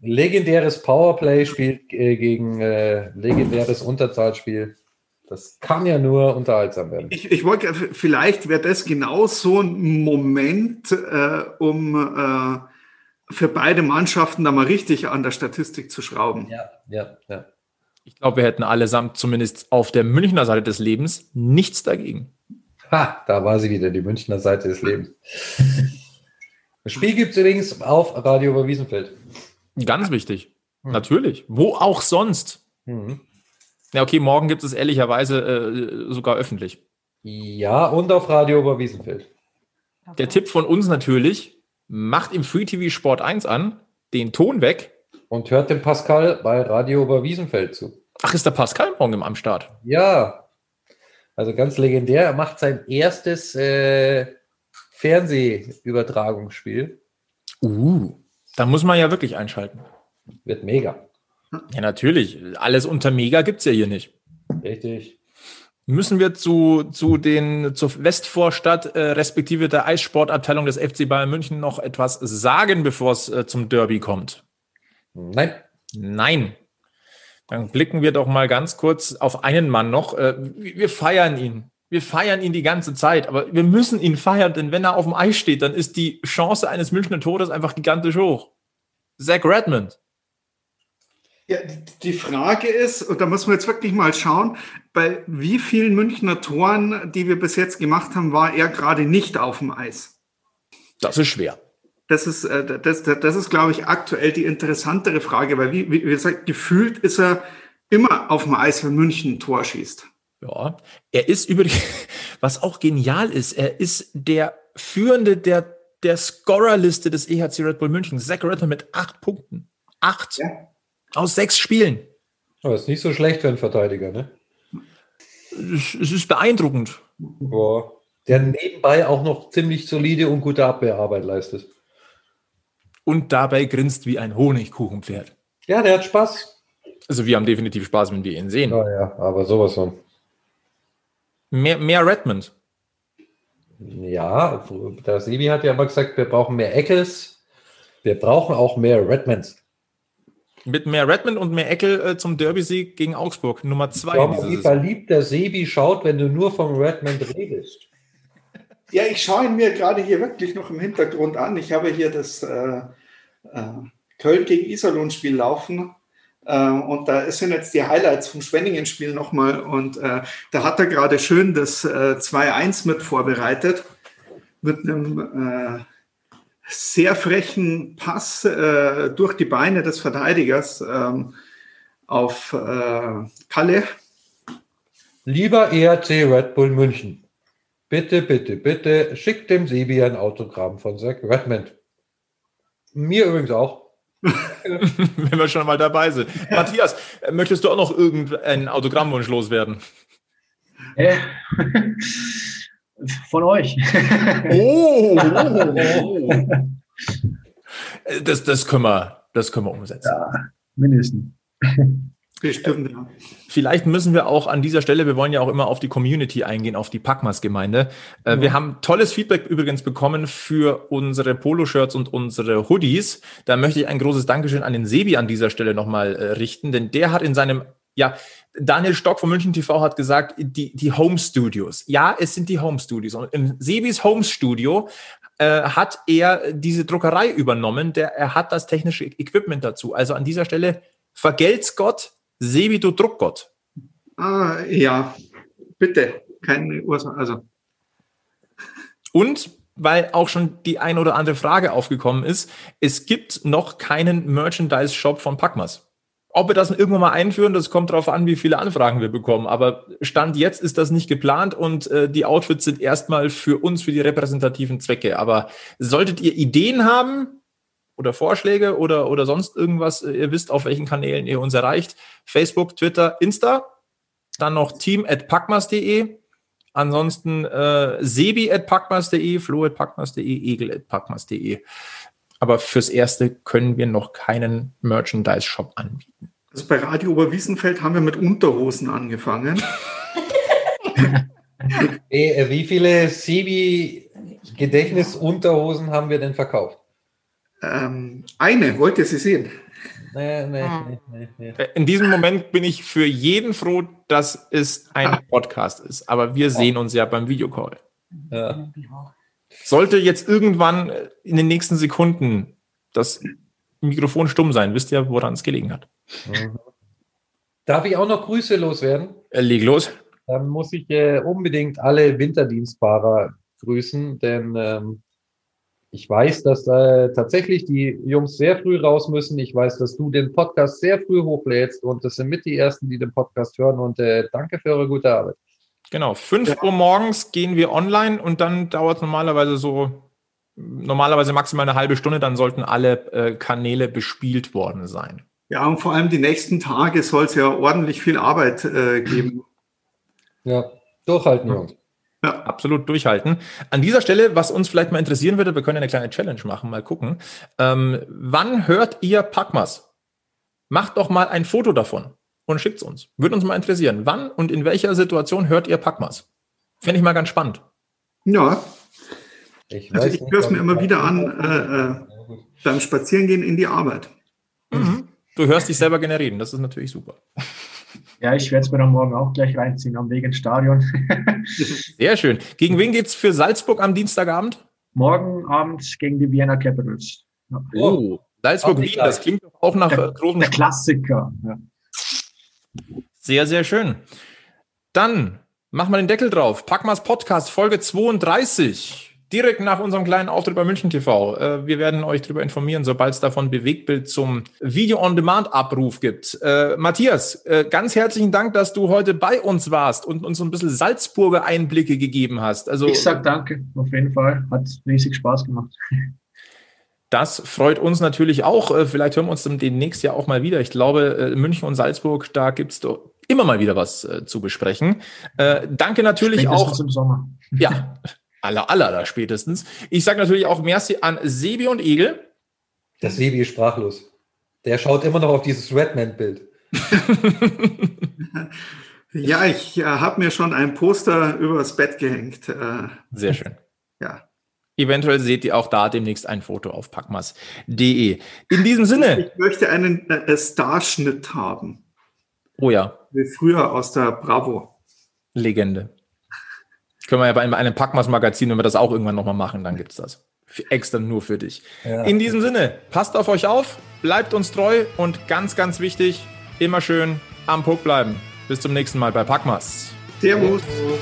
legendäres Powerplay-Spiel äh, gegen äh, legendäres Unterzahlspiel. Das kann ja nur unterhaltsam werden. Ich, ich wollte, vielleicht wäre das genau so ein Moment, äh, um äh, für beide Mannschaften da mal richtig an der Statistik zu schrauben. Ja, ja, ja. Ich glaube, wir hätten allesamt zumindest auf der Münchner Seite des Lebens nichts dagegen. Ha, da war sie wieder, die Münchner Seite des Lebens. Das Spiel gibt es übrigens auf Radio über Wiesenfeld. Ganz wichtig. Hm. Natürlich. Wo auch sonst. Mhm. Ja, okay, morgen gibt es ehrlicherweise äh, sogar öffentlich. Ja, und auf Radio über Wiesenfeld. Der Tipp von uns natürlich, macht im Free TV Sport 1 an, den Ton weg. Und hört dem Pascal bei Radio über Wiesenfeld zu. Ach, ist der Pascal morgen am Start? Ja, also ganz legendär. Er macht sein erstes äh, Fernsehübertragungsspiel. Uh, da muss man ja wirklich einschalten. Wird mega. Ja, natürlich. Alles unter Mega gibt es ja hier nicht. Richtig. Müssen wir zu, zu den, zur Westvorstadt, äh, respektive der Eissportabteilung des FC Bayern München noch etwas sagen, bevor es äh, zum Derby kommt? Nein. Nein. Dann blicken wir doch mal ganz kurz auf einen Mann noch. Äh, wir feiern ihn. Wir feiern ihn die ganze Zeit, aber wir müssen ihn feiern, denn wenn er auf dem Eis steht, dann ist die Chance eines Münchner Todes einfach gigantisch hoch. Zach Redmond. Ja, die Frage ist, und da muss man jetzt wirklich mal schauen, bei wie vielen Münchner Toren, die wir bis jetzt gemacht haben, war er gerade nicht auf dem Eis? Das ist schwer. Das ist, äh, das, das ist, glaube ich, aktuell die interessantere Frage, weil, wie, wie gesagt, gefühlt ist er immer auf dem Eis, wenn München ein Tor schießt. Ja, er ist über die, was auch genial ist, er ist der Führende der, der Scorerliste des EHC Red Bull München. Zach Redmond mit acht Punkten. Acht. Ja. Aus sechs Spielen. Aber ist nicht so schlecht für einen Verteidiger, ne? Es, es ist beeindruckend. Boah. Der nebenbei auch noch ziemlich solide und gute Abwehrarbeit leistet. Und dabei grinst wie ein Honigkuchenpferd. Ja, der hat Spaß. Also wir haben definitiv Spaß, wenn wir ihn sehen. Ja, ja, aber sowas von. Mehr, mehr Redmond. Ja, der Sebi hat ja immer gesagt, wir brauchen mehr Eckels. Wir brauchen auch mehr Redmonds. Mit mehr Redmond und mehr Eckel äh, zum Derby-Sieg gegen Augsburg, Nummer zwei. Schau mal, wie verliebt der Sebi schaut, wenn du nur vom Redmond redest. Ja, ich schaue ihn mir gerade hier wirklich noch im Hintergrund an. Ich habe hier das äh, äh, Köln gegen Iserlohn-Spiel laufen. Äh, und da sind jetzt die Highlights vom Schwenningen-Spiel nochmal. Und äh, da hat er gerade schön das 2-1 mit vorbereitet. Mit einem sehr frechen Pass äh, durch die Beine des Verteidigers ähm, auf äh, Kalle. Lieber ERC Red Bull München, bitte, bitte, bitte schickt dem Sebi ein Autogramm von Zach Redmond. Mir übrigens auch. Wenn wir schon mal dabei sind. Ja. Matthias, möchtest du auch noch irgendeinen Autogrammwunsch loswerden? Äh, von euch. Oh, oh, oh. Das, das, können wir, das können wir umsetzen. Ja, mindestens. Bestimmt, ja. Vielleicht müssen wir auch an dieser Stelle, wir wollen ja auch immer auf die Community eingehen, auf die Packmas-Gemeinde. Äh, ja. Wir haben tolles Feedback übrigens bekommen für unsere Poloshirts und unsere Hoodies. Da möchte ich ein großes Dankeschön an den Sebi an dieser Stelle nochmal äh, richten, denn der hat in seinem, ja, Daniel Stock von München TV hat gesagt, die, die Home Studios. Ja, es sind die Home Studios. Und im Sebis Home Studio äh, hat er diese Druckerei übernommen. Der, er hat das technische Equipment dazu. Also an dieser Stelle vergelt's Gott, Sebi, du Druckgott. Ah, ja, bitte, keine Ursache. Also. Und weil auch schon die ein oder andere Frage aufgekommen ist, es gibt noch keinen Merchandise-Shop von Packmas. Ob wir das irgendwann mal einführen, das kommt darauf an, wie viele Anfragen wir bekommen. Aber Stand jetzt ist das nicht geplant und äh, die Outfits sind erstmal für uns, für die repräsentativen Zwecke. Aber solltet ihr Ideen haben oder Vorschläge oder, oder sonst irgendwas, ihr wisst, auf welchen Kanälen ihr uns erreicht. Facebook, Twitter, Insta. Dann noch team at packmas.de. Ansonsten äh, sebi at packmas.de, flo at packmas.de, egel at packmas.de. Aber fürs Erste können wir noch keinen Merchandise-Shop anbieten. Also bei Radio Oberwiesenfeld haben wir mit Unterhosen angefangen. Wie viele Sebi-Gedächtnis-Unterhosen haben wir denn verkauft? Ähm, eine, wollt ihr sie sehen? Nee, nee, nee, nee, In diesem Moment bin ich für jeden froh, dass es ein Podcast ist. Aber wir sehen uns ja beim Videocall. Ja. Sollte jetzt irgendwann in den nächsten Sekunden das Mikrofon stumm sein, wisst ihr, woran es gelegen hat. Mhm. Darf ich auch noch Grüße loswerden? Äh, leg los. Dann muss ich äh, unbedingt alle Winterdienstfahrer grüßen, denn ähm, ich weiß, dass äh, tatsächlich die Jungs sehr früh raus müssen. Ich weiß, dass du den Podcast sehr früh hochlädst und das sind mit die Ersten, die den Podcast hören. Und äh, danke für eure gute Arbeit. Genau, 5 ja. Uhr morgens gehen wir online und dann dauert es normalerweise so, normalerweise maximal eine halbe Stunde, dann sollten alle äh, Kanäle bespielt worden sein. Ja, und vor allem die nächsten Tage soll es ja ordentlich viel Arbeit äh, geben. Ja, durchhalten, Jungs. Ja. Absolut durchhalten. An dieser Stelle, was uns vielleicht mal interessieren würde, wir können eine kleine Challenge machen, mal gucken. Ähm, wann hört ihr Packmas? Macht doch mal ein Foto davon und schickt es uns. Würde uns mal interessieren. Wann und in welcher Situation hört ihr Packmas? Fände ich mal ganz spannend. Ja. Ich also ich höre es mir immer wieder an äh, äh, beim Spazierengehen in die Arbeit. Mhm. Du hörst dich selber generieren, das ist natürlich super. Ja, ich werde es mir dann morgen auch gleich reinziehen am Weg ins Stadion. Sehr schön. Gegen wen geht es für Salzburg am Dienstagabend? Morgen Abend gegen die Vienna Capitals. Ja. Oh, Salzburg-Wien, das klingt auch nach der, großen der Klassiker. Ja. Sehr, sehr schön. Dann machen wir den Deckel drauf. Packmas Podcast Folge 32 direkt nach unserem kleinen Auftritt bei München TV. Äh, wir werden euch darüber informieren, sobald es davon Bewegtbild zum Video-on-Demand-Abruf gibt. Äh, Matthias, äh, ganz herzlichen Dank, dass du heute bei uns warst und uns ein bisschen Salzburger Einblicke gegeben hast. Also, ich sag danke, auf jeden Fall. Hat riesig Spaß gemacht. Das freut uns natürlich auch. Vielleicht hören wir uns demnächst ja auch mal wieder. Ich glaube, München und Salzburg, da gibt es immer mal wieder was zu besprechen. Danke natürlich Spätestens auch. Im Sommer. Ja, aller, aller da spätestens. Ich sage natürlich auch Merci an Sebi und Egel. Der Sebi ist sprachlos. Der schaut immer noch auf dieses Redman-Bild. ja, ich äh, habe mir schon ein Poster übers Bett gehängt. Äh, Sehr schön. Ja. Eventuell seht ihr auch da demnächst ein Foto auf packmas.de. In diesem Sinne. Ich möchte einen äh, Starschnitt haben. Oh ja. Wie früher aus der Bravo. Legende. Können wir ja bei einem Packmas-Magazin, wenn wir das auch irgendwann nochmal machen, dann gibt es das. Extra nur für dich. Ja. In diesem Sinne, passt auf euch auf, bleibt uns treu und ganz, ganz wichtig, immer schön am Puck bleiben. Bis zum nächsten Mal bei Packmas. Servus. Schwarz,